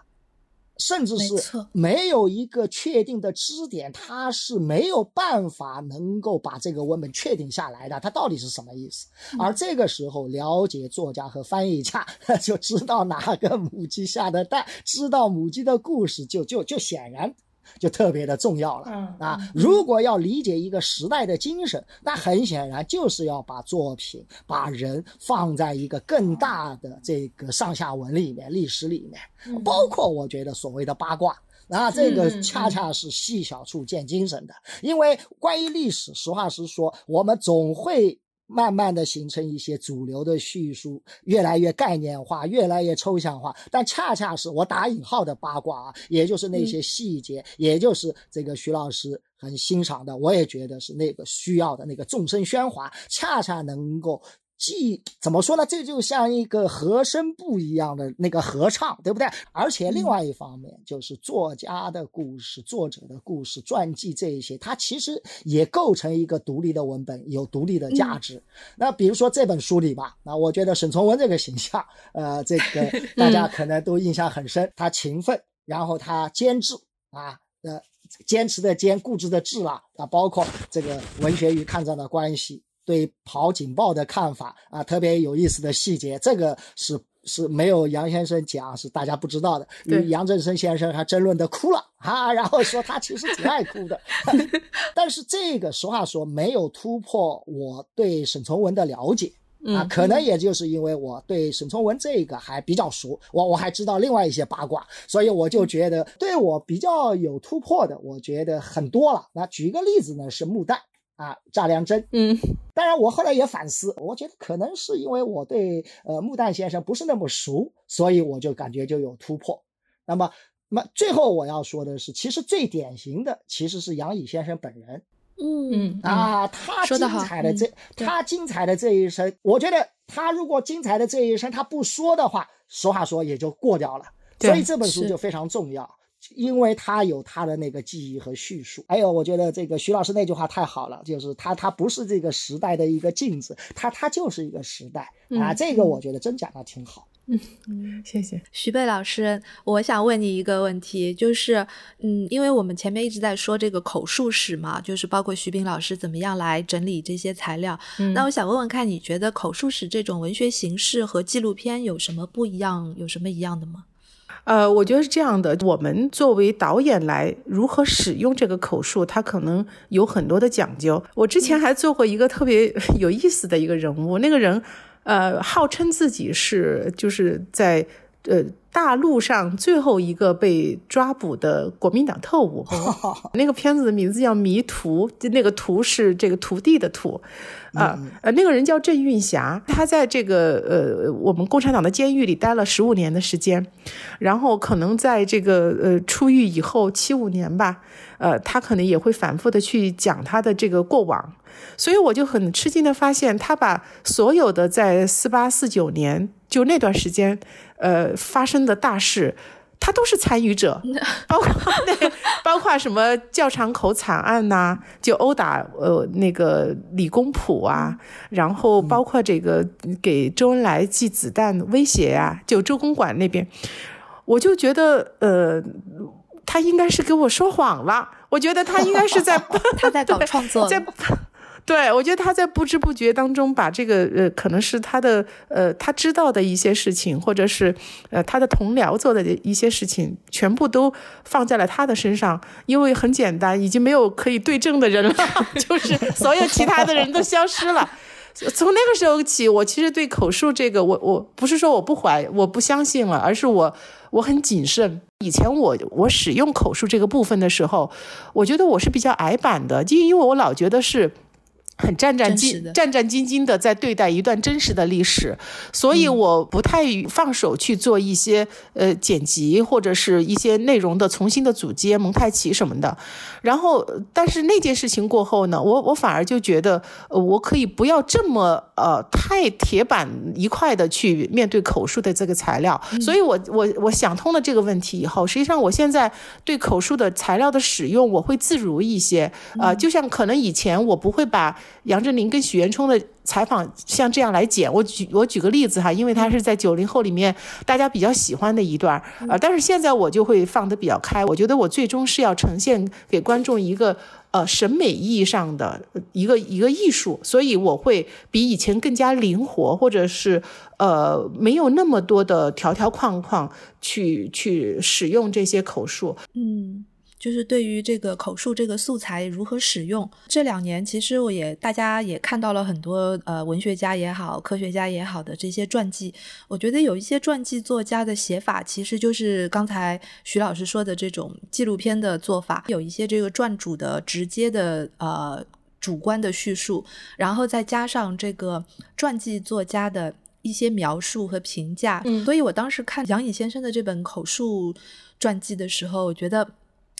[SPEAKER 5] 甚至是没有一个确定的支点，他是没有办法能够把这个文本确定下来的，它到底是什么意思？而这个时候，了解作家和翻译家 就知道哪个母鸡下的蛋，知道母鸡的故事，就就就显然。就特别的重要了啊！如果要理解一个时代的精神，那很显然就是要把作品、把人放在一个更大的这个上下文里面、历史里面，包括我觉得所谓的八卦，那这个恰恰是细小处见精神的。因为关于历史，实话实说，我们总会。慢慢的形成一些主流的叙述，越来越概念化，越来越抽象化。但恰恰是我打引号的八卦啊，也就是那些细节，也就是这个徐老师很欣赏的，我也觉得是那个需要的那个众生喧哗，恰恰能够。既怎么说呢？这就像一个和声部一样的那个合唱，对不对？而且另外一方面，就是作家的故事、作者的故事、传记这一些，它其实也构成一个独立的文本，有独立的价值。那比如说这本书里吧，那我觉得沈从文这个形象，呃，这个 大家可能都印象很深。他勤奋，然后他坚持啊，呃，坚持的坚，固执的志啦，啊，包括这个文学与抗战的关系。对跑警报的看法啊，特别有意思的细节，这个是是没有杨先生讲，是大家不知道的。与杨振声先生还争论的哭了啊，然后说他其实挺爱哭的。但是这个实话说，没有突破我对沈从文的了解啊，可能也就是因为我对沈从文这个还比较熟，我我还知道另外一些八卦，所以我就觉得对我比较有突破的，我觉得很多了。那举一个例子呢，是穆旦啊，炸良针。
[SPEAKER 6] 嗯，
[SPEAKER 5] 当然我后来也反思，我觉得可能是因为我对呃穆旦先生不是那么熟，所以我就感觉就有突破。那么，那么最后我要说的是，其实最典型的其实是杨乙先生本人。
[SPEAKER 4] 嗯
[SPEAKER 5] 啊，他精彩的这，他精彩的这一生，我觉得他如果精彩的这一生他不说的话，实话说也就过掉了。所以这本书就非常重要，因为他有他的那个记忆和叙述。还有，我觉得这个徐老师那句话太好了，就是他他不是这个时代的一个镜子，他他就是一个时代啊。这个我觉得真讲的挺好。
[SPEAKER 6] 嗯，谢谢
[SPEAKER 4] 徐贝老师。我想问你一个问题，就是，嗯，因为我们前面一直在说这个口述史嘛，就是包括徐斌老师怎么样来整理这些材料。那我想问问看，你觉得口述史这种文学形式和纪录片有什么不一样？有什么一样的吗？
[SPEAKER 6] 呃，我觉得是这样的。我们作为导演来如何使用这个口述，它可能有很多的讲究。我之前还做过一个特别有意思的一个人物，那个人。呃，号称自己是就是在呃大陆上最后一个被抓捕的国民党特务。那个片子的名字叫《迷途》，那个“途”是这个徒弟的“徒”。啊，呃，那个人叫郑运霞，他在这个呃我们共产党的监狱里待了十五年的时间，然后可能在这个呃出狱以后七五年吧，呃，他可能也会反复的去讲他的这个过往。所以我就很吃惊的发现，他把所有的在四八四九年就那段时间，呃发生的大事，他都是参与者，包括那包括什么教场口惨案呐，就殴打呃那个李公朴啊，然后包括这个给周恩来寄子弹威胁啊，就周公馆那边，我就觉得呃，他应该是给我说谎了，我觉得他应该是在
[SPEAKER 4] 他在搞创作，
[SPEAKER 6] 在。对，我觉得他在不知不觉当中把这个呃，可能是他的呃，他知道的一些事情，或者是呃，他的同僚做的一些事情，全部都放在了他的身上。因为很简单，已经没有可以对证的人了，就是所有其他的人都消失了。从那个时候起，我其实对口述这个，我我不是说我不怀，我不相信了，而是我我很谨慎。以前我我使用口述这个部分的时候，我觉得我是比较矮板的，就因为我老觉得是。很战战兢战战兢兢的在对待一段真实的历史，所以我不太放手去做一些呃剪辑或者是一些内容的重新的组接蒙太奇什么的。然后，但是那件事情过后呢，我我反而就觉得，呃，我可以不要这么呃太铁板一块的去面对口述的这个材料。所以我我我想通了这个问题以后，实际上我现在对口述的材料的使用，我会自如一些。啊，就像可能以前我不会把。杨振宁跟许渊冲的采访像这样来剪，我举我举个例子哈，因为他是在九零后里面大家比较喜欢的一段呃，但是现在我就会放得比较开，我觉得我最终是要呈现给观众一个呃审美意义上的一个一个艺术，所以我会比以前更加灵活，或者是呃没有那么多的条条框框去去使用这些口述，
[SPEAKER 4] 嗯。就是对于这个口述这个素材如何使用，这两年其实我也大家也看到了很多呃文学家也好，科学家也好的这些传记。我觉得有一些传记作家的写法，其实就是刚才徐老师说的这种纪录片的做法，有一些这个传主的直接的呃主观的叙述，然后再加上这个传记作家的一些描述和评价。嗯，所以我当时看杨颖先生的这本口述传记的时候，我觉得。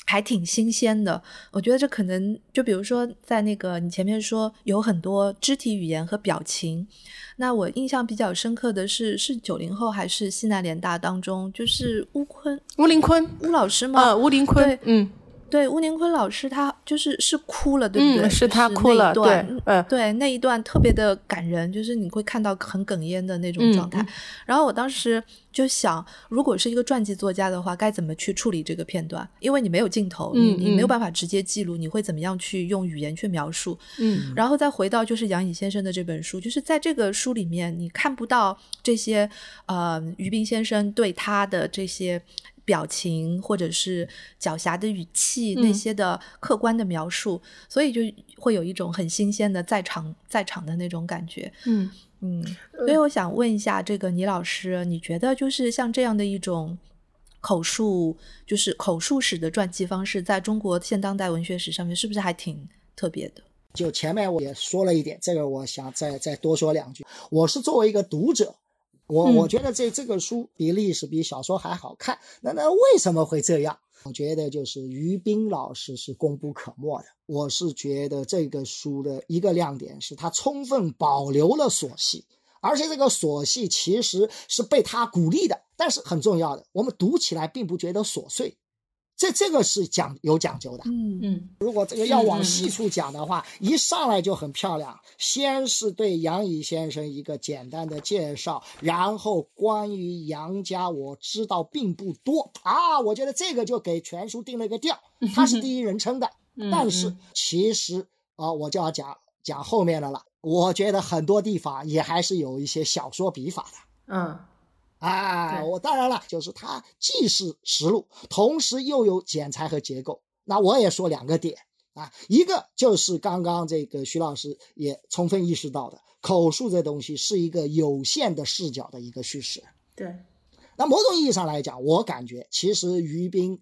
[SPEAKER 4] 还挺新鲜的，我觉得这可能就比如说在那个你前面说有很多肢体语言和表情，那我印象比较深刻的是是九零后还是西南联大当中，就是乌坤
[SPEAKER 6] 乌林坤
[SPEAKER 4] 乌老师吗？
[SPEAKER 6] 啊，乌林坤，嗯。
[SPEAKER 4] 对，吴宁坤老师他就是是哭了，对不对？
[SPEAKER 6] 是他哭了，对，
[SPEAKER 4] 嗯，对，那一段特别的感人，就是你会看到很哽咽的那种状态。然后我当时就想，如果是一个传记作家的话，该怎么去处理这个片段？因为你没有镜头，你你没有办法直接记录，你会怎么样去用语言去描述？
[SPEAKER 6] 嗯，
[SPEAKER 4] 然后再回到就是杨颖先生的这本书，就是在这个书里面，你看不到这些呃于斌先生对他的这些。表情或者是狡黠的语气那些的客观的描述，所以就会有一种很新鲜的在场在场的那种感觉。
[SPEAKER 6] 嗯
[SPEAKER 4] 嗯，所以我想问一下，这个倪老师，你觉得就是像这样的一种口述，就是口述史的传记方式，在中国现当代文学史上面是不是还挺特别的？
[SPEAKER 5] 就前面我也说了一点，这个我想再再多说两句。我是作为一个读者，我我觉得这这个书比历史比小说还好看。那那为什么会这样？我觉得就是于斌老师是功不可没的。我是觉得这个书的一个亮点是他充分保留了琐细，而且这个琐细其实是被他鼓励的。但是很重要的，我们读起来并不觉得琐碎。这这个是讲有讲究的，
[SPEAKER 4] 嗯
[SPEAKER 6] 嗯，
[SPEAKER 5] 如果这个要往细处讲的话，一上来就很漂亮。先是对杨乙先生一个简单的介绍，然后关于杨家我知道并不多啊，我觉得这个就给全书定了一个调。他是第一人称的，但是其实啊，我就要讲讲后面的了。我觉得很多地方也还是有一些小说笔法的，
[SPEAKER 6] 嗯。
[SPEAKER 5] 啊，我当然了，就是它既是实录，同时又有剪裁和结构。那我也说两个点啊，一个就是刚刚这个徐老师也充分意识到的，口述这东西是一个有限的视角的一个叙事。
[SPEAKER 6] 对，
[SPEAKER 5] 那某种意义上来讲，我感觉其实于斌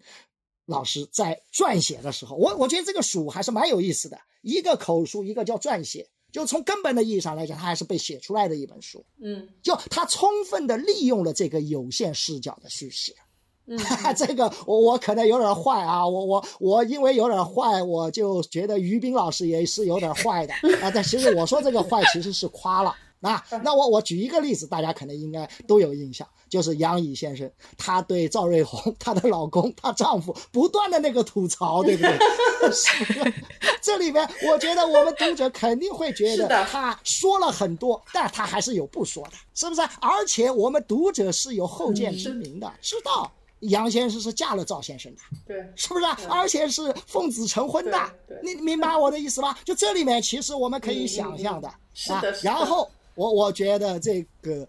[SPEAKER 5] 老师在撰写的时候，我我觉得这个书还是蛮有意思的，一个口述，一个叫撰写。就从根本的意义上来讲，它还是被写出来的一本书。
[SPEAKER 6] 嗯，
[SPEAKER 5] 就它充分的利用了这个有限视角的叙事。
[SPEAKER 6] 嗯，
[SPEAKER 5] 这个我我可能有点坏啊，我我我因为有点坏，我就觉得于斌老师也是有点坏的 啊。但其实我说这个坏其实是夸了。啊，那我我举一个例子，大家可能应该都有印象，就是杨乙先生，他对赵瑞红，她的老公，她丈夫不断的那个吐槽，对不对？这里面，我觉得我们读者肯定会觉得他说了很多，但他还是有不说的，是不是？而且我们读者是有后见之明的，知道杨先生是嫁了赵先生的，
[SPEAKER 6] 对，
[SPEAKER 5] 是不是？而且是奉子成婚的，你明白我的意思吧？就这里面，其实我们可以想象的啊，然后。我我觉得这个，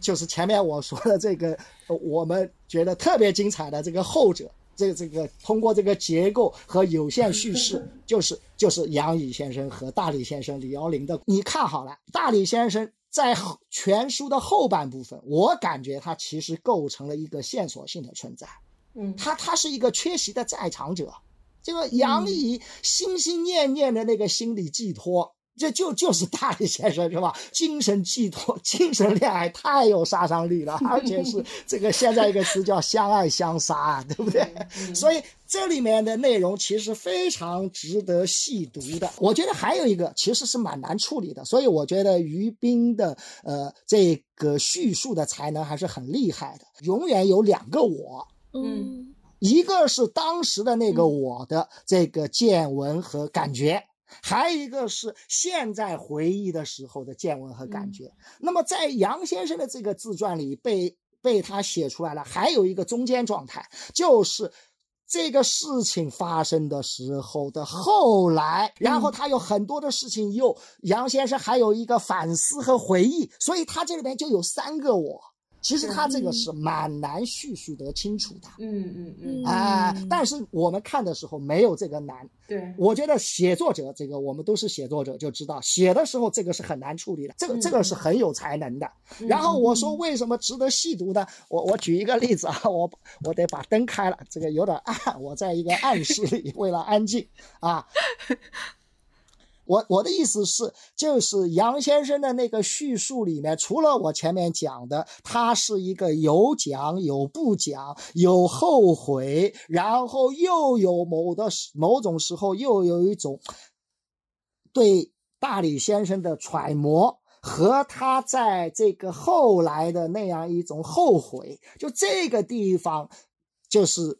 [SPEAKER 5] 就是前面我说的这个，我们觉得特别精彩的这个后者，这这个通过这个结构和有限叙事，就是就是杨乙先生和大李先生李瑶龄的。你看好了，大李先生在全书的后半部分，我感觉他其实构成了一个线索性的存在。
[SPEAKER 6] 嗯，
[SPEAKER 5] 他他是一个缺席的在场者，这个杨乙心心念念的那个心理寄托。这就就是 大力先生是吧？精神寄托、精神恋爱太有杀伤力了，而且是 这个现在一个词叫相爱相杀，对不对？所以这里面的内容其实非常值得细读的。我觉得还有一个其实是蛮难处理的，所以我觉得于斌的呃这个叙述的才能还是很厉害的。永远有两个我，
[SPEAKER 6] 嗯，
[SPEAKER 5] 一个是当时的那个我的这个见闻和感觉。还有一个是现在回忆的时候的见闻和感觉。那么在杨先生的这个自传里被被他写出来了。还有一个中间状态，就是这个事情发生的时候的后来，然后他有很多的事情又杨先生还有一个反思和回忆，所以他这里边就有三个我。其实他这个是蛮难叙述得清楚的，
[SPEAKER 6] 嗯嗯嗯，
[SPEAKER 5] 啊，但是我们看的时候没有这个难。
[SPEAKER 6] 对，
[SPEAKER 5] 我觉得写作者这个我们都是写作者就知道，写的时候这个是很难处理的，这个这个是很有才能的。然后我说为什么值得细读呢？我我举一个例子啊，我我得把灯开了，这个有点暗，我在一个暗室里，为了安静啊。我我的意思是，就是杨先生的那个叙述里面，除了我前面讲的，他是一个有讲有不讲，有后悔，然后又有某的某种时候又有一种对大李先生的揣摩，和他在这个后来的那样一种后悔，就这个地方，就是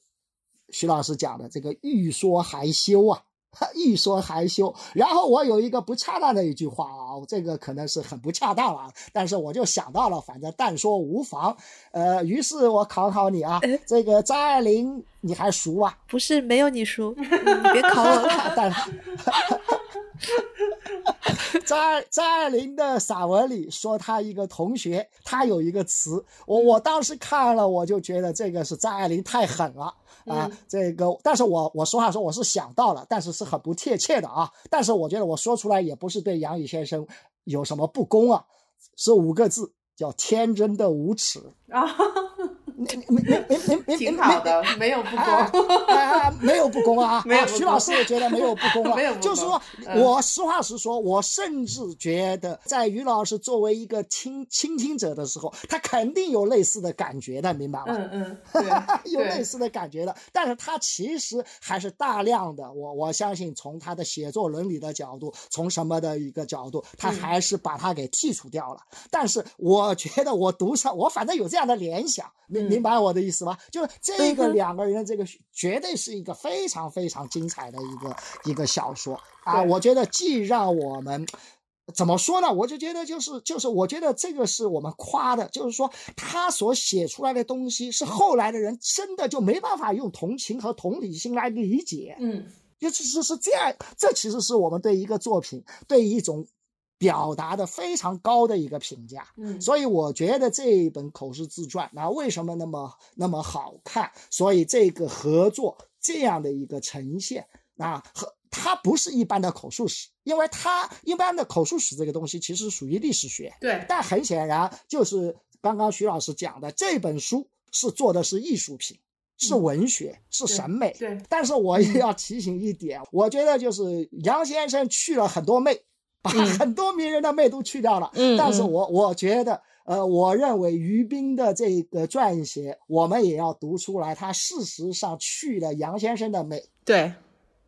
[SPEAKER 5] 徐老师讲的这个欲说还休啊。欲说还休，然后我有一个不恰当的一句话啊，这个可能是很不恰当了，但是我就想到了，反正但说无妨。呃，于是我考考你啊，这个张爱玲你还熟啊？
[SPEAKER 4] 不是，没有你熟，你别考我了。
[SPEAKER 5] 但在张爱玲的散文里说，她一个同学，她有一个词，我我当时看了，我就觉得这个是张爱玲太狠了啊！这个，但是我我实话说，我是想到了，但是是很不贴切的啊。但是我觉得我说出来也不是对杨宇先生有什么不公啊，是五个字，叫天真的无耻啊。
[SPEAKER 6] 没没没没挺好的，没有不公，
[SPEAKER 5] 没有不公啊！
[SPEAKER 6] 没有，
[SPEAKER 5] 徐老师也觉得没有不公啊。
[SPEAKER 6] 没有，
[SPEAKER 5] 就是说我实话实说，我甚至觉得，在于老师作为一个倾倾听者的时候，他肯定有类似的感觉的，明白吗？
[SPEAKER 6] 嗯嗯，
[SPEAKER 5] 有类似的感觉的。但是他其实还是大量的，我我相信从他的写作伦理的角度，从什么的一个角度，他还是把它给剔除掉了。但是我觉得我读上，我反正有这样的联想。明明白我的意思吧？就是这个两个人，这个绝对是一个非常非常精彩的一个一个小说啊！我觉得既让我们怎么说呢？我就觉得就是就是，我觉得这个是我们夸的，就是说他所写出来的东西是后来的人真的就没办法用同情和同理心来理解。
[SPEAKER 6] 嗯，
[SPEAKER 5] 就其实是这样，这其实是我们对一个作品对一种。表达的非常高的一个评价，
[SPEAKER 6] 嗯，
[SPEAKER 5] 所以我觉得这一本口述自传，那为什么那么那么好看？所以这个合作这样的一个呈现，啊，和它不是一般的口述史，因为它一般的口述史这个东西其实属于历史学，
[SPEAKER 6] 对，
[SPEAKER 5] 但很显然就是刚刚徐老师讲的，这本书是做的是艺术品，是文学，是审美，
[SPEAKER 6] 对。
[SPEAKER 5] 但是我也要提醒一点，我觉得就是杨先生去了很多媚。把很多名人的媚都去掉了，
[SPEAKER 6] 嗯，
[SPEAKER 5] 但是我我觉得，呃，我认为于斌的这个撰写，我们也要读出来，他事实上去了杨先生的美，
[SPEAKER 6] 对，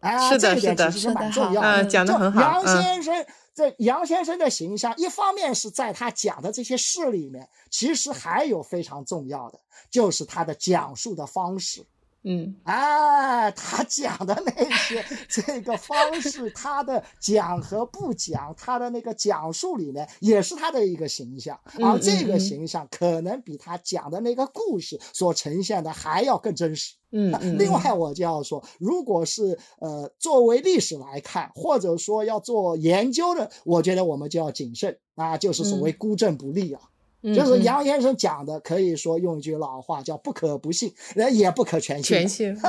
[SPEAKER 5] 啊，
[SPEAKER 6] 是的，是
[SPEAKER 5] 的，其实蛮重要的，
[SPEAKER 6] 讲的很好。
[SPEAKER 5] 杨先生这杨先生的形象，一方面是在他讲的这些事里面，其实还有非常重要的，就是他的讲述的方式。
[SPEAKER 6] 嗯，
[SPEAKER 5] 哎，他讲的那些这个方式，他的讲和不讲，他的那个讲述里面也是他的一个形象，而这个形象可能比他讲的那个故事所呈现的还要更真实。
[SPEAKER 6] 嗯，
[SPEAKER 5] 另外我就要说，如果是呃作为历史来看，或者说要做研究的，我觉得我们就要谨慎啊，就是所谓孤证不立啊。就是杨先生讲的，可以说用一句老话叫“不可不信，人也不可全信”。
[SPEAKER 6] 全信，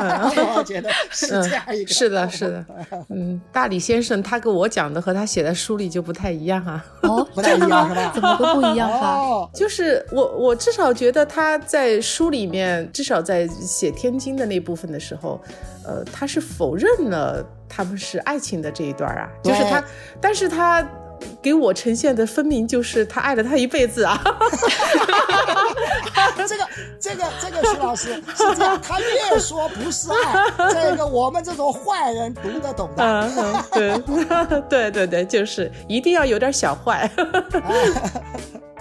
[SPEAKER 5] 我觉得是这样一个。
[SPEAKER 6] 是的，是的。嗯，大李先生他跟我讲的和他写在书里就不太一样哈。
[SPEAKER 4] 哦，
[SPEAKER 5] 不太一样是吧？
[SPEAKER 4] 怎么都不一样法？
[SPEAKER 6] 就是我我至少觉得他在书里面，至少在写天津的那部分的时候，呃，他是否认了他们是爱情的这一段啊。就是他，但是他。给我呈现的分明就是他爱了他一辈子啊！
[SPEAKER 5] 这个这个这个徐老师是这样，他越说不是爱，这个我们这种坏人读得懂的。
[SPEAKER 6] 对 对对对，就是一定要有点小坏。